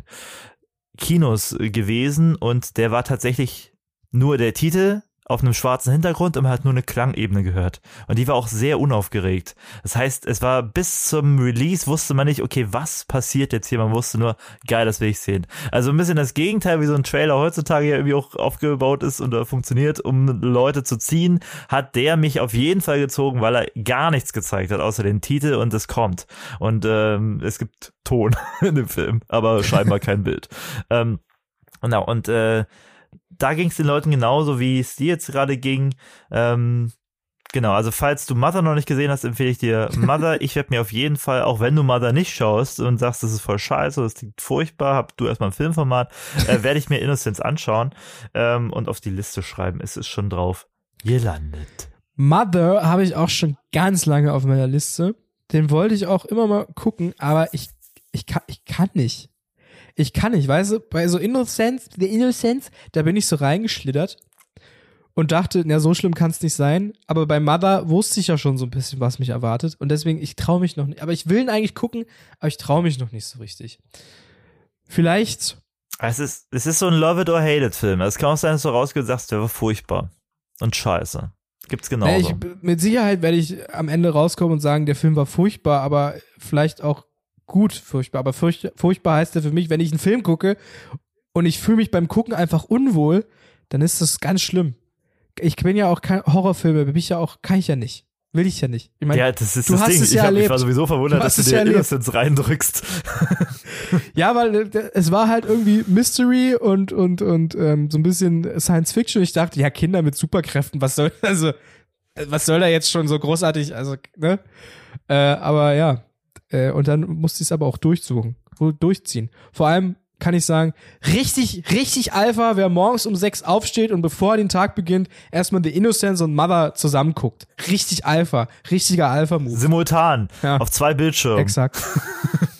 Kinos gewesen und der war tatsächlich nur der Titel auf einem schwarzen Hintergrund und man hat nur eine Klangebene gehört. Und die war auch sehr unaufgeregt. Das heißt, es war bis zum Release wusste man nicht, okay, was passiert jetzt hier? Man wusste nur, geil, das will ich sehen. Also ein bisschen das Gegenteil, wie so ein Trailer heutzutage ja irgendwie auch aufgebaut ist und äh, funktioniert, um Leute zu ziehen, hat der mich auf jeden Fall gezogen, weil er gar nichts gezeigt hat, außer den Titel und es kommt. Und ähm, es gibt Ton *laughs* in dem Film, aber scheinbar kein Bild. Ähm, Genau, und äh, da ging es den Leuten genauso, wie es dir jetzt gerade ging. Ähm, genau, also falls du Mother noch nicht gesehen hast, empfehle ich dir *laughs* Mother. ich werde mir auf jeden Fall, auch wenn du Mother nicht schaust und sagst, das ist voll scheiße, das klingt furchtbar, hab du erstmal ein Filmformat, äh, *laughs* werde ich mir Innocence anschauen ähm, und auf die Liste schreiben. Es ist schon drauf gelandet. Mother habe ich auch schon ganz lange auf meiner Liste. Den wollte ich auch immer mal gucken, aber ich, ich, kann, ich kann nicht. Ich kann nicht, weißt du, bei so Innocence, The Innocence, da bin ich so reingeschlittert und dachte, na, so schlimm kann es nicht sein. Aber bei Mother wusste ich ja schon so ein bisschen, was mich erwartet. Und deswegen, ich traue mich noch nicht. Aber ich will ihn eigentlich gucken, aber ich traue mich noch nicht so richtig. Vielleicht, Es ist, es ist so ein Love it or hate it Film. Es kann auch sein, dass du rausgehst und sagst, der war furchtbar und scheiße. Gibt's genauso. na, ich, mit Sicherheit werde ich am Ende rauskommen und sagen, der Film war furchtbar, aber vielleicht auch gut furchtbar. Aber furcht, furchtbar heißt ja für mich, wenn ich einen Film gucke und ich fühle mich beim Gucken einfach unwohl, dann ist das ganz schlimm. Ich bin ja auch kein Horrorfilme, bin ich ja auch, kann ich ja nicht. Will ich ja nicht. Ich meine, ja, das ist du das hast Ding. es ich, ja hab, ich war sowieso verwundert, Du dass du ja dir erlebt. Innocence reindrückst. *laughs* Ja, weil äh, es war halt irgendwie Mystery und und und ähm, so ein bisschen Science Fiction. Ich dachte, ja, Kinder mit Superkräften, was soll *laughs* also äh, was soll da jetzt schon so großartig, also ne? Äh, aber ja, äh, und dann musste ich es aber auch durchsuchen, durchziehen. Vor allem kann ich sagen, richtig, richtig Alpha, wer morgens um sechs aufsteht und bevor er den Tag beginnt, erstmal The Innocence und Mother zusammenguckt. Richtig Alpha, richtiger Alpha-Move. Simultan. Ja. Auf zwei Bildschirmen. Exakt.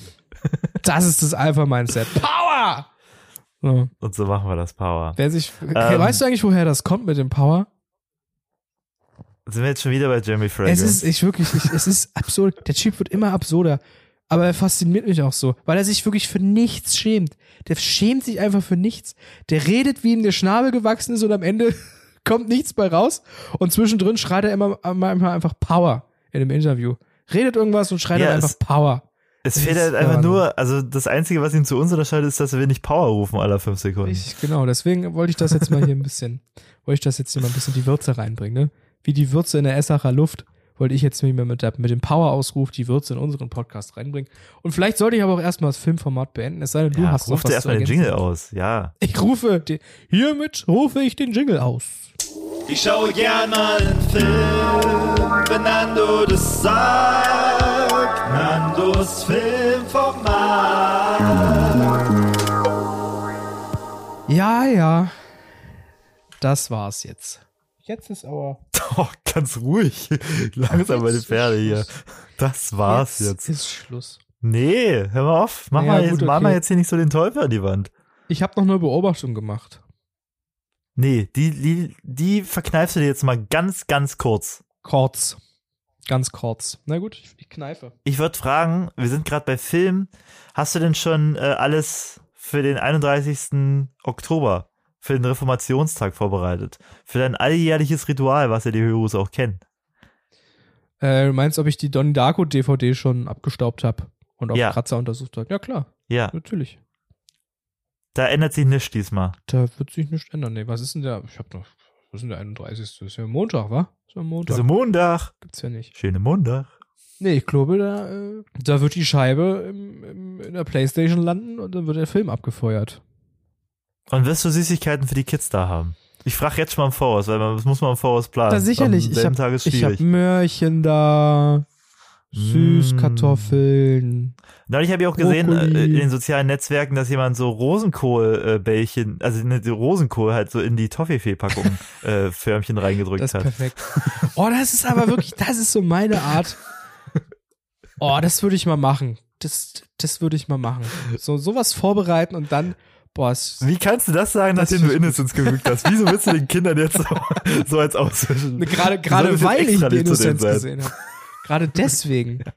*laughs* das ist das Alpha-Mindset. Power! So. Und so machen wir das Power. Wer sich, Ähm. weißt du eigentlich, woher das kommt mit dem Power? Sind wir jetzt schon wieder bei Jeremy Fragrance? Es ist, ich wirklich, ich, es ist absurd. Der Typ wird immer absurder. Aber er fasziniert mich auch so, weil er sich wirklich für nichts schämt. Der schämt sich einfach für nichts. Der redet, wie ihm der Schnabel gewachsen ist und am Ende *laughs* kommt nichts bei raus. Und zwischendrin schreit er immer, immer einfach Power in dem Interview. Redet irgendwas und schreit Ja, dann einfach es- Power. es das fehlt halt einfach Wahnsinn. nur, also das Einzige, was ihn zu uns unterscheidet, ist, dass wir nicht Power rufen alle fünf Sekunden. Richtig, genau. Deswegen wollte ich das jetzt mal hier ein bisschen, *laughs* wollte ich das jetzt hier mal ein bisschen die Würze reinbringen, ne? Wie die Würze in der Essacher Luft, wollte ich jetzt nicht mehr mit, der, mit dem Power-Ausruf die Würze in unseren Podcast reinbringen. Und vielleicht sollte ich aber auch erstmal das Filmformat beenden, es sei denn, du ja, hast ruf noch was dir erstmal den Jingle aus, ja. Ich rufe, den, hiermit rufe ich den Jingle aus. Ich schaue gern mal einen Film, wenn Nando das sagt. Nandos Filmformat. Ja, ja. Das war's jetzt. Jetzt ist aber. Oh, ganz ruhig. *laughs* Langsam meine Jetzt Pferde hier. Das war's jetzt. ist Schluss. Nee, hör mal auf. Mach, Ja, mal, jetzt, gut, mach okay. mal jetzt hier nicht so den Teufel an die Wand. Ich habe noch eine Beobachtung gemacht. Nee, die, die, die verkneifst du dir jetzt mal ganz, ganz kurz. Kurz. Ganz kurz. Na gut, ich, ich kneife. Ich würde fragen, wir sind gerade bei Film. Hast du denn schon äh, alles für den 31. Oktober, für den Reformationstag vorbereitet? Für dein alljährliches Ritual, was ja die Heroes auch kennen? Äh, du meinst, ob ich die Donnie Darko DVD schon abgestaubt habe und auf Ja. Kratzer untersucht habe? Ja, klar. Ja, Natürlich. da ändert sich nichts diesmal. Da wird sich nichts ändern. Nee, was ist denn der? Ich hab noch. Was ist denn der 31.? Das ist ja Montag, wa? ist ja Montag. Also Montag. Gibt's ja nicht. Schöne Montag. Nee, ich glaube, da, äh, da wird die Scheibe im, im, in der Playstation landen und dann wird der Film abgefeuert. Und wirst du Süßigkeiten für die Kids da haben? Ich frage jetzt schon mal im Voraus, weil man, das muss man im Voraus planen. Da sicherlich. Ich selben hab. Möhrchen da, Süßkartoffeln. Neulich habe ich auch gesehen Brokkoli. äh, in den sozialen Netzwerken, dass jemand so Rosenkohl-Bällchen, also ne, die Rosenkohl halt so in die Toffifee-Packung *laughs* äh, Förmchen reingedrückt Das ist hat. perfekt. Oh, das ist aber wirklich, das ist so meine Art. Oh, das würde ich mal machen. Das, das würde ich mal machen. So, sowas vorbereiten und dann, boah, es, Wie kannst du das sagen, Das nachdem du Innocence geguckt hast? Wieso willst du den Kindern jetzt so, *laughs* so als auswischen? gerade, solltest gerade jetzt weil ich die Innocence gesehen habe. Gerade deswegen. *laughs*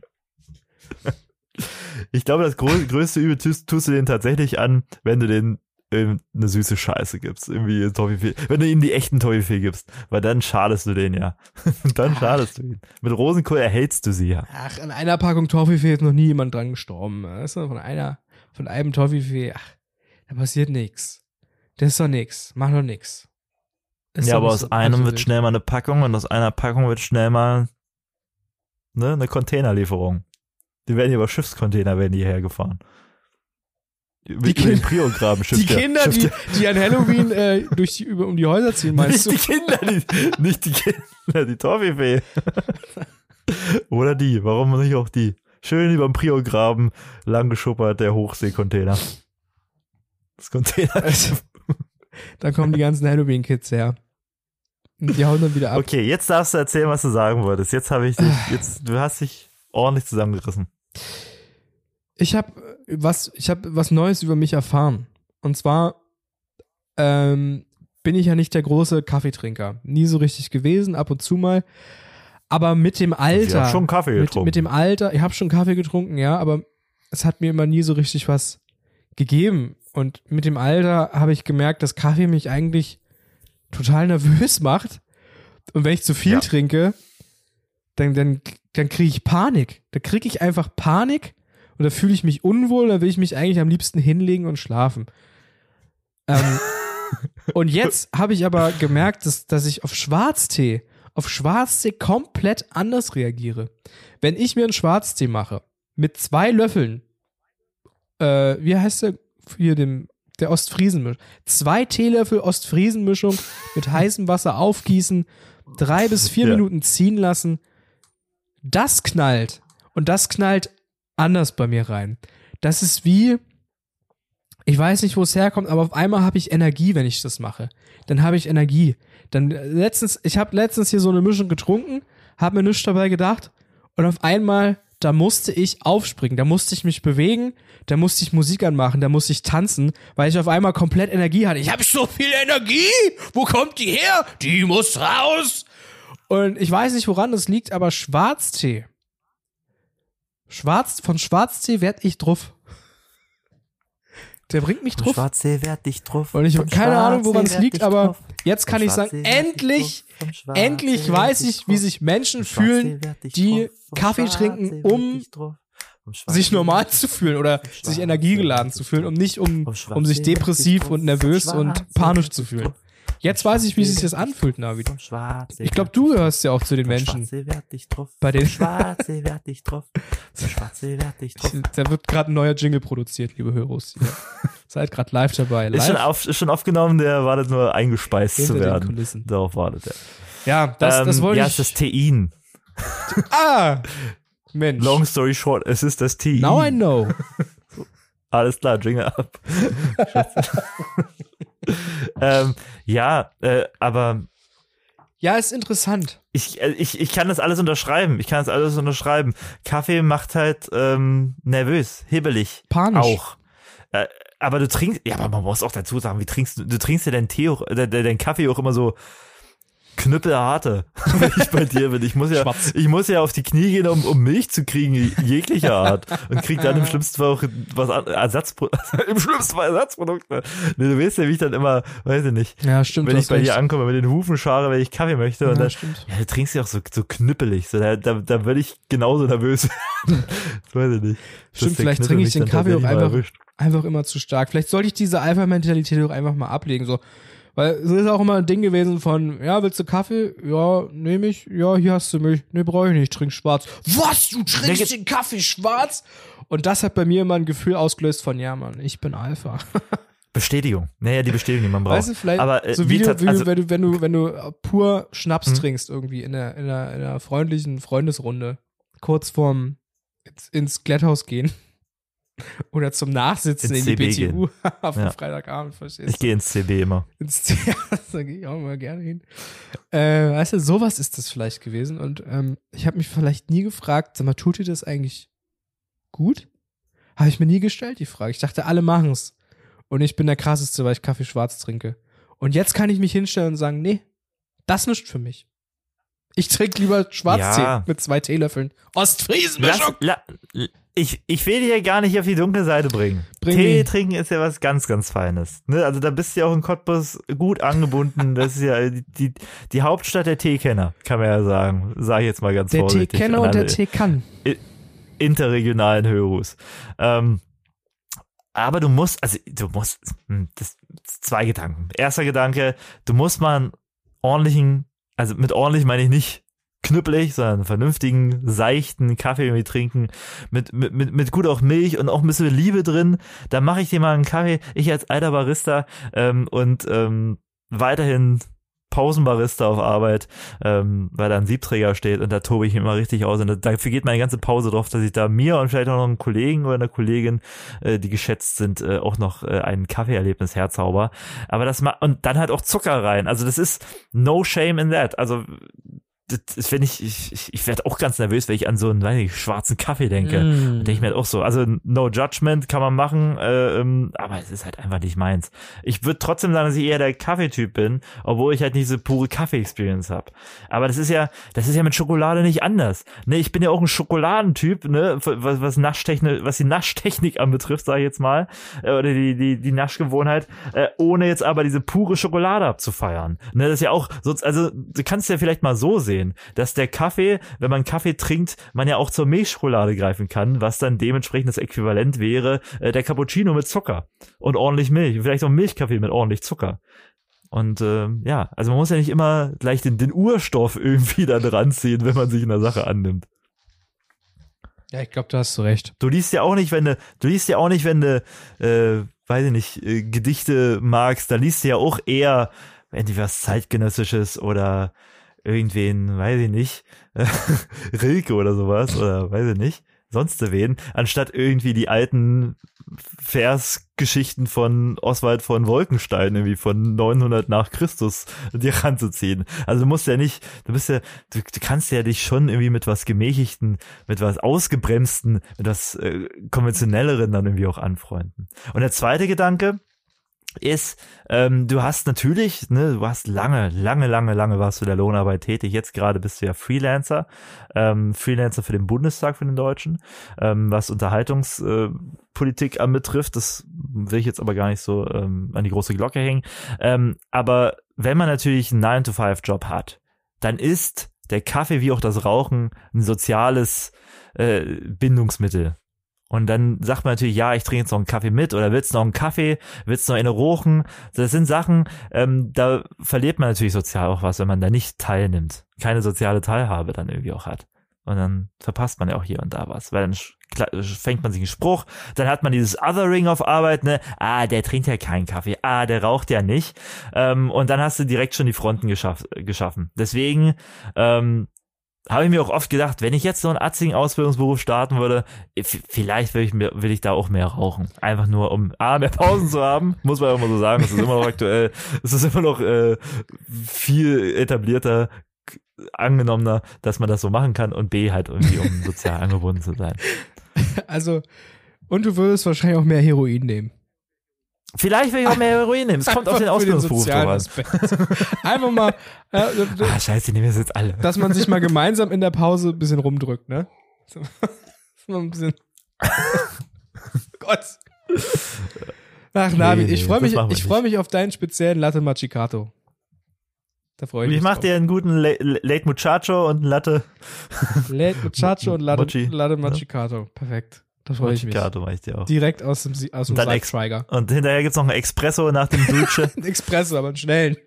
Ich glaube, das grö größte Übel tust, tust du denen tatsächlich an, wenn du denen ähm, eine süße Scheiße gibst. Irgendwie Toffifee. Wenn du ihnen die echten Toffifee gibst. Weil dann schadest du denen ja. *laughs* dann schadest du ihnen. Mit Rosenkohl erhältst du sie ja. Ach, an einer Packung Toffifee ist noch nie jemand dran gestorben. Weißt du? Von einer, von einem Toffifee, ach, da passiert nix. Das ist doch nix. Mach doch nix. Ist ja, aber aus einem wird schnell mal eine Packung und aus einer Packung wird schnell mal ne, eine Containerlieferung. Die werden hier über Schiffscontainer werden die hergefahren. Die über den Kin- Priograben schifft Die der- Kinder, schifft die, die an Halloween äh, durch die, über, um die Häuser ziehen, meinst nicht du? die Kinder, die, nicht die Kinder, die Toffifee. Oder die, warum nicht auch die? Schön über dem Priograben, lang geschuppert, der Hochseecontainer. Das Container. Also, da kommen die ganzen Halloween-Kids her. Und die hauen dann wieder ab. Okay, jetzt darfst du erzählen, was du sagen wolltest. Jetzt habe ich dich, jetzt, du hast dich ordentlich zusammengerissen. Ich habe was, ich habe was Neues über mich erfahren. Und zwar ähm, bin ich ja nicht der große Kaffeetrinker. Nie so richtig gewesen, ab und zu mal. Aber mit dem Ich Alter, habe schon Kaffee mit, getrunken. mit dem Alter, ich habe schon Kaffee getrunken, ja, aber es hat mir immer nie so richtig was gegeben. Und mit dem Alter habe ich gemerkt, dass Kaffee mich eigentlich total nervös *laughs* macht. Und wenn ich zu viel Ja. trinke, dann, dann, dann kriege ich Panik. Da kriege ich einfach Panik und da fühle ich mich unwohl, da will ich mich eigentlich am liebsten hinlegen und schlafen. Ähm, *laughs* und jetzt habe ich aber gemerkt, dass, dass ich auf Schwarztee, auf Schwarztee komplett anders reagiere. Wenn ich mir einen Schwarztee mache, mit zwei Löffeln, äh, wie heißt der hier dem, der Ostfriesenmischung, zwei Teelöffel Ostfriesenmischung mit *laughs* heißem Wasser aufgießen, drei bis vier Ja. Minuten ziehen lassen, das knallt. Und das knallt anders bei mir rein. Das ist wie, ich weiß nicht, wo es herkommt, aber auf einmal habe ich Energie, wenn ich das mache. Dann habe ich Energie. Dann äh, letztens, ich habe letztens hier so eine Mischung getrunken, habe mir nichts dabei gedacht und auf einmal, da musste ich aufspringen, da musste ich mich bewegen, da musste ich Musik anmachen, da musste ich tanzen, weil ich auf einmal komplett Energie hatte. Ich habe so viel Energie! Wo kommt die her? Die muss raus! Und ich weiß nicht, woran das liegt, aber Schwarztee. Schwarz, von Schwarztee werd ich drauf. Der bringt mich drauf. Schwarzsee werd dich drauf. Und ich habe keine Ahnung, woran es liegt, aber drauf. jetzt kann ich sagen, endlich, endlich weiß ich, wie sich Menschen fühlen, die Kaffee trinken, um sich normal zu fühlen oder sich energiegeladen zu fühlen, um nicht um, um sich depressiv und nervös und panisch zu fühlen. Jetzt weiß ich, wie sich das anfühlt, Navi. Ich glaube, du gehörst ja auch zu den Menschen. Bei den Schwarze werd dich drauf. Schwarze werd dich drauf. Da wird gerade ein neuer Jingle produziert, liebe Höros. Ihr *laughs* seid gerade live dabei. Live Ist schon, auf, ist schon aufgenommen, der wartet nur eingespeist Hinter zu den werden. Kulissen. Darauf wartet er. Ja, das, das Ähm, wollte ja, ich. es ist das Tein. *laughs* ah! Mensch. Long story short, es ist das Tein. Now I know. *laughs* Alles klar, Jingle ab. *laughs* ähm, ja, äh, aber Ja, ist interessant. ich, äh, ich, ich kann das alles unterschreiben. Ich kann das alles unterschreiben. Kaffee macht halt ähm, nervös, hibbelig. Panisch. Auch. Äh, aber du trinkst, ja, aber man muss auch dazu sagen, wie trinkst du, du trinkst ja deinen Tee auch, deinen Kaffee auch immer so knüppelharte, *laughs* wenn ich bei dir bin. Ich muss ja, Schwarz. ich muss ja auf die Knie gehen, um, um Milch zu kriegen, jeglicher Art. Und krieg dann im schlimmsten Fall auch was an, Ersatzprodukt, *laughs* im schlimmsten Fall Ersatzprodukte. Nee, du weißt ja, wie ich dann immer, weiß ich nicht, Ja, stimmt. wenn ich bei dir ankomme, mit den Hufen schare, wenn ich Kaffee möchte. und Ja, dann, stimmt. ja, du trinkst ja auch so, so knüppelig. So, da, da, da würde ich genauso nervös werden. weiß ich nicht. Stimmt, vielleicht trinke ich den Kaffee auch einfach, einfach immer zu stark. Vielleicht sollte ich diese Alpha-Mentalität auch einfach mal ablegen. So. Weil es ist auch immer ein Ding gewesen von, ja, willst du Kaffee? Ja, nehme ich. Ja, hier hast du Milch. Nee, brauche ich nicht. Ich trink schwarz. Was? Du trinkst den Kaffee schwarz? Und das hat bei mir immer ein Gefühl ausgelöst von, ja, Mann, ich bin Alpha. *laughs* Bestätigung. Naja, die Bestätigung, die man braucht. Weißt du, vielleicht, Aber, äh, so wie, du, wie also- wenn du, wenn du, wenn du pur Schnaps Hm. trinkst irgendwie in einer, in einer, in einer freundlichen Freundesrunde, kurz vorm ins, ins gehen oder zum Nachsitzen Ins in die CB BTU *laughs* auf Ja. Freitagabend, verstehst Ich du? gehe ins CB immer. Ins Theater, *laughs* da gehe ich auch mal gerne hin. Äh, weißt du, sowas ist das vielleicht gewesen und ähm, ich habe mich vielleicht nie gefragt, sag mal, tut dir das eigentlich gut? Habe ich mir nie gestellt, die Frage. Ich dachte, alle machen's. Und ich bin der krasseste, weil ich Kaffee schwarz trinke. Und jetzt kann ich mich hinstellen und sagen, nee, das nicht für mich. Ich trinke lieber Schwarztee Ja. mit zwei Teelöffeln. Lass, Ostfriesenmischung. la, ich, ich will dich ja gar nicht auf die dunkle Seite bringen. Bring Tee trinken ist ja was ganz, ganz Feines. Ne? Also da bist du ja auch in Cottbus gut angebunden. Das ist ja die, die, die Hauptstadt der Teekenner, kann man ja sagen. Sag ich jetzt mal ganz Der vorsichtig. Teekenner An und der alle Tee kann. interregionalen Hörus. Ähm, aber du musst, also du musst, hm, das zwei Gedanken. Erster Gedanke, du musst mal einen ordentlichen, also mit ordentlich meine ich nicht knüppelig, sondern vernünftigen, seichten Kaffee irgendwie trinken, mit, mit, mit, mit gut auch Milch und auch ein bisschen Liebe drin. Da mache ich dir mal einen Kaffee, ich als alter Barista ähm, und ähm, weiterhin Pausenbarista auf Arbeit, ähm, weil da ein Siebträger steht und da tobe ich immer richtig aus und da, dafür geht meine ganze Pause drauf, dass ich da mir und vielleicht auch noch einem Kollegen oder einer Kollegin, äh, die geschätzt sind, äh, auch noch äh, ein Kaffeeerlebnis herzauber. Aber das ma und dann halt auch Zucker rein. Also das ist no shame in that. Also das wenn ich, ich, ich- werde auch ganz nervös, wenn ich an so einen, weiß nicht, schwarzen Kaffee denke. Mm. Denke ich mir halt auch so. Also no judgment kann man machen, äh, ähm, aber es ist halt einfach nicht meins. Ich würde trotzdem sagen, dass ich eher der Kaffeetyp bin, obwohl ich halt nicht diese pure Kaffee-Experience habe. Aber das ist ja, das ist ja mit Schokolade nicht anders. Ne, ich bin ja auch ein Schokoladentyp, ne, was, was Naschtechnik, was die Naschtechnik *laughs* anbetrifft, sage ich jetzt mal, äh, oder die, die, die Naschgewohnheit, äh, ohne jetzt aber diese pure Schokolade abzufeiern. Ne, das ist ja auch, so, also du kannst ja vielleicht mal so sehen, dass der Kaffee, wenn man Kaffee trinkt, man ja auch zur Milchschokolade greifen kann, was dann dementsprechend das Äquivalent wäre, äh, der Cappuccino mit Zucker und ordentlich Milch, vielleicht auch Milchkaffee mit ordentlich Zucker. Und ähm, ja, also man muss ja nicht immer gleich den, den Urstoff irgendwie da dran ziehen, wenn man sich einer Sache annimmt. Ja, ich glaube, da hast du recht. Du liest ja auch nicht, wenn du, du liest ja auch nicht, wenn du, äh, weiß ich nicht, äh, Gedichte magst, da liest du ja auch eher entweder was zeitgenössisches oder irgendwen, weiß ich nicht, *laughs* Rilke oder sowas oder weiß ich nicht, sonst wen, anstatt irgendwie die alten Versgeschichten von Oswald von Wolkenstein irgendwie von 900 nach Christus dir ranzuziehen. Also du musst ja nicht, du bist ja, du, du kannst ja dich schon irgendwie mit was gemächigten, mit was ausgebremsten, mit was äh, konventionelleren dann irgendwie auch anfreunden. Und der zweite Gedanke, ist, ähm, du hast natürlich, ne, du hast lange, lange, lange, lange warst du der Lohnarbeit tätig. Jetzt gerade bist du ja Freelancer, ähm, Freelancer für den Bundestag für den Deutschen, ähm, was Unterhaltungspolitik äh, anbetrifft. Das will ich jetzt aber gar nicht so ähm, an die große Glocke hängen. Ähm, aber wenn man natürlich einen 9-to-5-Job hat, dann ist der Kaffee wie auch das Rauchen ein soziales äh, Bindungsmittel Und dann sagt man natürlich, ja, ich trinke jetzt noch einen Kaffee mit oder willst du noch einen Kaffee, willst du noch eine rochen? Das sind Sachen, ähm, da verliert man natürlich sozial auch was, wenn man da nicht teilnimmt. Keine soziale Teilhabe dann irgendwie auch hat. Und dann verpasst man ja auch hier und da was, weil dann fängt man sich einen Spruch, dann hat man dieses Othering auf Arbeit, ne, ah, der trinkt ja keinen Kaffee, ah, der raucht ja nicht. Ähm, und dann hast du direkt schon die Fronten geschaff, geschaffen. Deswegen ähm, habe ich mir auch oft gedacht, wenn ich jetzt so einen atzigen Ausbildungsberuf starten würde, vielleicht will ich, mir, will ich da auch mehr rauchen. Einfach nur, um A, mehr Pausen zu haben, *laughs* muss man immer so sagen, es ist immer noch aktuell, es ist immer noch äh, viel etablierter, angenommener, dass man das so machen kann und B, halt irgendwie, um sozial angebunden zu sein. *laughs* Also, und du würdest wahrscheinlich auch mehr Heroin nehmen. Vielleicht will ich auch mehr Heroin nehmen. Es kommt auf den Ausbildungsberuf an. Einfach mal. Äh, ah, scheiße, die nehmen wir jetzt alle. Dass man sich mal gemeinsam in der Pause ein bisschen rumdrückt, ne? So, mal ein bisschen. *laughs* Gott. Ach, Navi, nee, ich freue mich, ich freue mich auf deinen speziellen Latte Machicato. Da freue ich mich. Ich mache dir einen guten Late Muchacho und Latte. Late Muchacho und Latte, Latte Machicato. Perfekt. Da freue ich mich. Ich dir auch. Direkt aus dem, aus dem und, Trigger. und hinterher gibt's noch einen Espresso nach dem Dusche. *laughs* ein Espresso, aber einen schnellen. *laughs*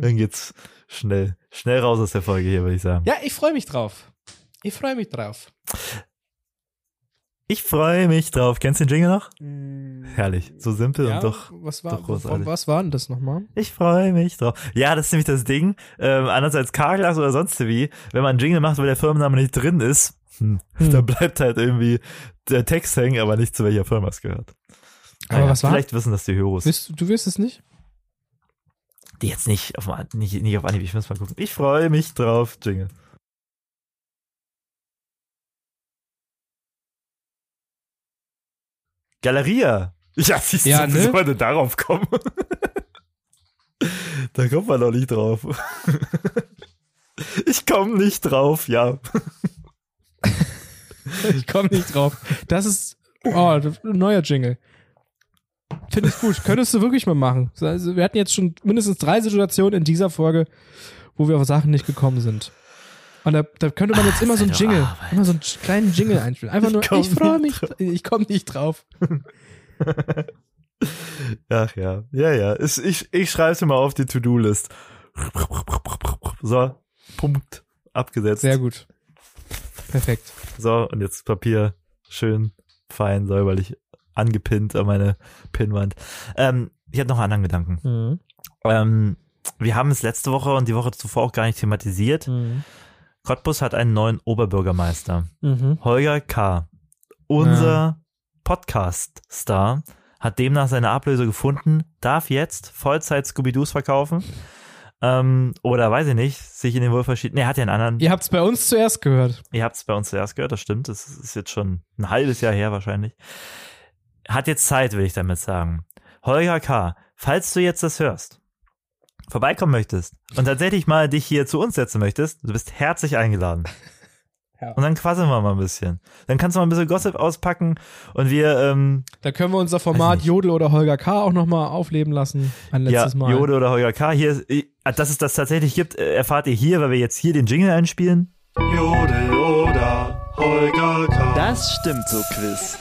Dann geht's schnell, schnell raus aus der Folge hier, würde ich sagen. Ja, ich freue mich drauf. Ich freue mich drauf. Ich freue mich drauf. Kennst du den Jingle noch? Mm, Herrlich. So simpel ja, und doch, was war, doch großartig. Was war denn das nochmal? Ich freue mich drauf. Ja, das ist nämlich das Ding. Ähm, anders als Carglass oder sonst wie, wenn man einen Jingle macht, wo der Firmenname nicht drin ist, hm. hm. Da bleibt halt irgendwie der Text hängen, aber nicht zu welcher Firma es gehört. Aber naja, was war? Vielleicht wissen das die Heroes. Willst, du wirst es nicht? Die jetzt nicht auf, nicht, nicht auf Anhieb, ich muss mal gucken. Ich freue mich drauf, Jingle. Galeria. Ja, siehst ja, du, ne? wie soll darauf kommen? *laughs* da kommt man doch nicht drauf. ich komme nicht drauf, ja. *laughs* ich komme nicht drauf. Das ist oh, ein neuer Jingle. Finde ich gut. Könntest du wirklich mal machen. Also, wir hatten jetzt schon mindestens drei Situationen in dieser Folge, wo wir auf Sachen nicht gekommen sind. Und da, da könnte man jetzt Ach, immer so einen Jingle, Arbeit. immer so einen kleinen Jingle *laughs* einspielen. Einfach nur, ich, ich freue mich, ich komme nicht drauf. *laughs* Ach ja, ja, ja. Ich, ich schreibe es mal auf die To-Do-List. So, Punkt, abgesetzt. Sehr gut. Perfekt. So, und jetzt Papier schön fein, säuberlich angepinnt an meine Pinnwand. Ähm, ich habe noch einen anderen Gedanken. Mhm. Ähm, wir haben es letzte Woche und die Woche zuvor auch gar nicht thematisiert. Mhm. Cottbus hat einen neuen Oberbürgermeister. Mhm. Holger K., unser. Podcast-Star, hat demnach seine Ablöse gefunden, darf jetzt Vollzeit Scooby-Doos verkaufen ähm, oder weiß ich nicht, sich in den Wohlverschieden. Ne, hat ja einen anderen. Ihr habt es bei uns zuerst gehört. Ihr habt es bei uns zuerst gehört, das stimmt. Das ist jetzt schon ein halbes Jahr her wahrscheinlich. Hat jetzt Zeit, will ich damit sagen. Holger K., falls du jetzt das hörst, vorbeikommen möchtest und tatsächlich mal dich hier zu uns setzen möchtest, du bist herzlich eingeladen. *laughs* Ja. Und dann quasseln wir mal ein bisschen. Dann kannst du mal ein bisschen Gossip auspacken und wir. Ähm, da können wir unser Format Jodel oder Holger K. auch nochmal aufleben lassen. Ein letztes ja, Mal. Jodel oder Holger K. Hier, äh, dass es das tatsächlich gibt, äh, erfahrt ihr hier, weil wir jetzt hier den Jingle einspielen. Jodel oder Holger K. Das stimmt so, Quiz.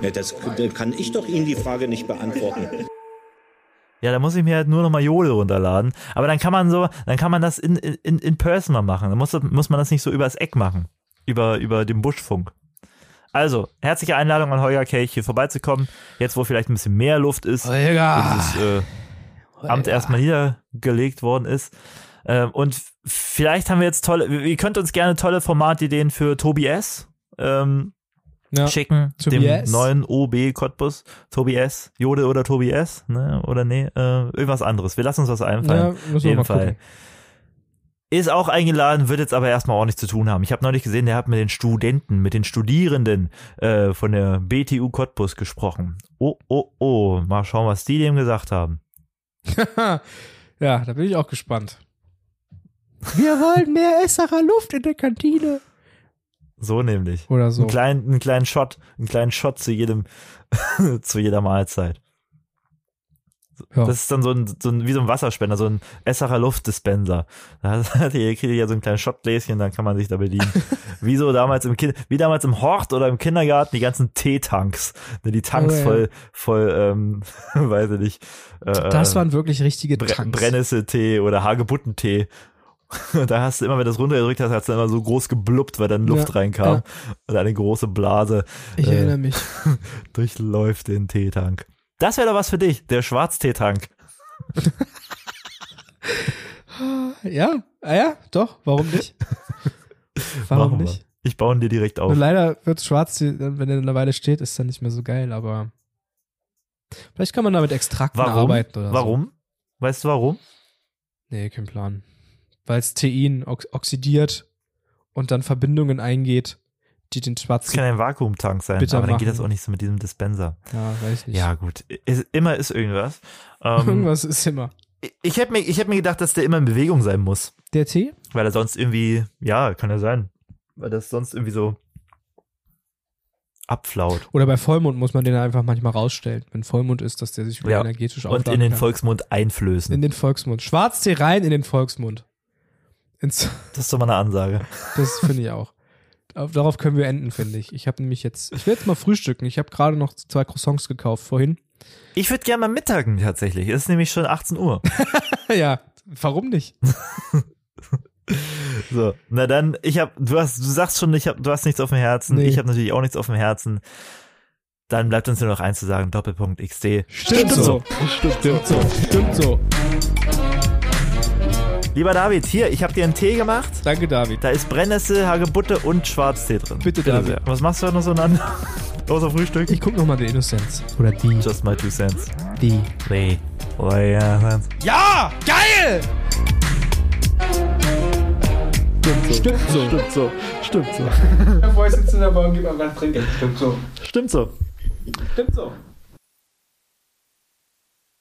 Ja, das kann ich doch Ihnen die Frage nicht beantworten. Ja, da muss ich mir halt nur nochmal Jodel runterladen. Aber dann kann man so, dann kann man das in, in, in person mal machen. Dann muss, muss man das nicht so übers Eck machen. Über, über den Buschfunk. Also, herzliche Einladung an Holger Kelch, hier vorbeizukommen. Jetzt, wo vielleicht ein bisschen mehr Luft ist. Holger. Dieses äh, Amt erstmal niedergelegt worden ist. Ähm, und vielleicht haben wir jetzt tolle, ihr könnt uns gerne tolle Formatideen für Tobi S. Ähm, ja. schicken, Tobias. dem neuen OB Cottbus, Tobi S, Jode oder Tobi S, ne, oder nee, äh, irgendwas anderes. Wir lassen uns was einfallen. Ja, Auf jeden Fall. Ist auch eingeladen, wird jetzt aber erstmal auch nichts zu tun haben. Ich habe neulich gesehen, der hat mit den Studenten, mit den Studierenden äh, von der BTU Cottbus gesprochen. Oh, oh, oh. Mal schauen, was die dem gesagt haben. *laughs* ja, da bin ich auch gespannt. Wir wollen mehr Esserer Luft in der Kantine. So nämlich. Oder so. Einen kleinen, einen kleinen Shot, einen kleinen Shot zu jedem, *laughs* zu jeder Mahlzeit. Ja. Das ist dann so ein, so ein, wie so ein Wasserspender, so ein Essacher Luftdispenser. Da hat *laughs* ihr kriegt ja so ein kleines Schottgläschen, dann kann man sich da bedienen. *laughs* wie so damals im Kind, wie damals im Hort oder im Kindergarten, die ganzen Teetanks. Ne, die Tanks oh, ja. voll, voll, ähm, *laughs* weiß ich nicht. Äh, das waren wirklich richtige Bre Tanks. Brennnesseltee oder Hagebuttentee. da hast du immer, wenn du das runtergedrückt hast, hast du immer so groß geblubbt, weil dann Luft ja, reinkam. Ja. Und eine große Blase. Ich äh, erinnere mich. durchläuft den Teetank. Das wäre doch was für dich, der Schwarzteetank. *laughs* ja, ah ja, doch, warum nicht? Warum nicht? Wir. Ich baue ihn dir direkt auf. Nur leider wird Schwarztee, wenn er eine Weile steht, ist dann nicht mehr so geil, aber vielleicht kann man damit Extrakten warum? arbeiten oder Warum? So. Weißt du warum? Nee, kein Plan. Weil es Tein oxidiert und dann Verbindungen eingeht die den schwarzen. Das kann ein Vakuumtank sein, aber dann machen. geht das auch nicht so mit diesem Dispenser. Ja, weiß nicht. Ja, gut. Ist, immer ist irgendwas. Ähm, irgendwas ist immer. Ich hätte mir, ich hätte mir gedacht, dass der immer in Bewegung sein muss. Der Tee? Weil er sonst irgendwie, ja, kann ja sein. Weil das sonst irgendwie so abflaut. Oder bei Vollmond muss man den einfach manchmal rausstellen. Wenn Vollmond ist, dass der sich ja. energetisch aufladen Und in den kann. Volksmund einflößen. In den Volksmund. Schwarztee rein in den Volksmund. Ins das ist doch mal eine Ansage. Das finde ich auch. Darauf können wir enden, finde ich. Ich habe nämlich jetzt, ich will jetzt mal frühstücken. Ich habe gerade noch zwei Croissants gekauft vorhin. Ich würde gerne mal mittagen tatsächlich. Es ist nämlich schon 18 Uhr. *laughs* ja, warum nicht? *laughs* so, na dann, ich habe, du hast, du sagst schon, ich hab, du hast nichts auf dem Herzen. Nee. Ich habe natürlich auch nichts auf dem Herzen. Dann bleibt uns nur noch eins zu sagen: Doppelpunkt XD. Stimmt, Stimmt so. so. Stimmt, Stimmt so. Stimmt so. Lieber David, hier, ich habe dir einen Tee gemacht. Danke, David. Da ist Brennnessel, Hagebutte und Schwarztee drin. Bitte, Bitte David. Sehr. Was machst du da noch so an? *laughs* Außer Frühstück? Ich guck nochmal The Innocence. Oder die. Just my two cents. Die. Die. Oh, ja, ja, geil! Stimmt so. Stimmt so. Stimmt so. *laughs* Einfach Trinkgeld. Stimmt so. Stimmt so. Stimmt so.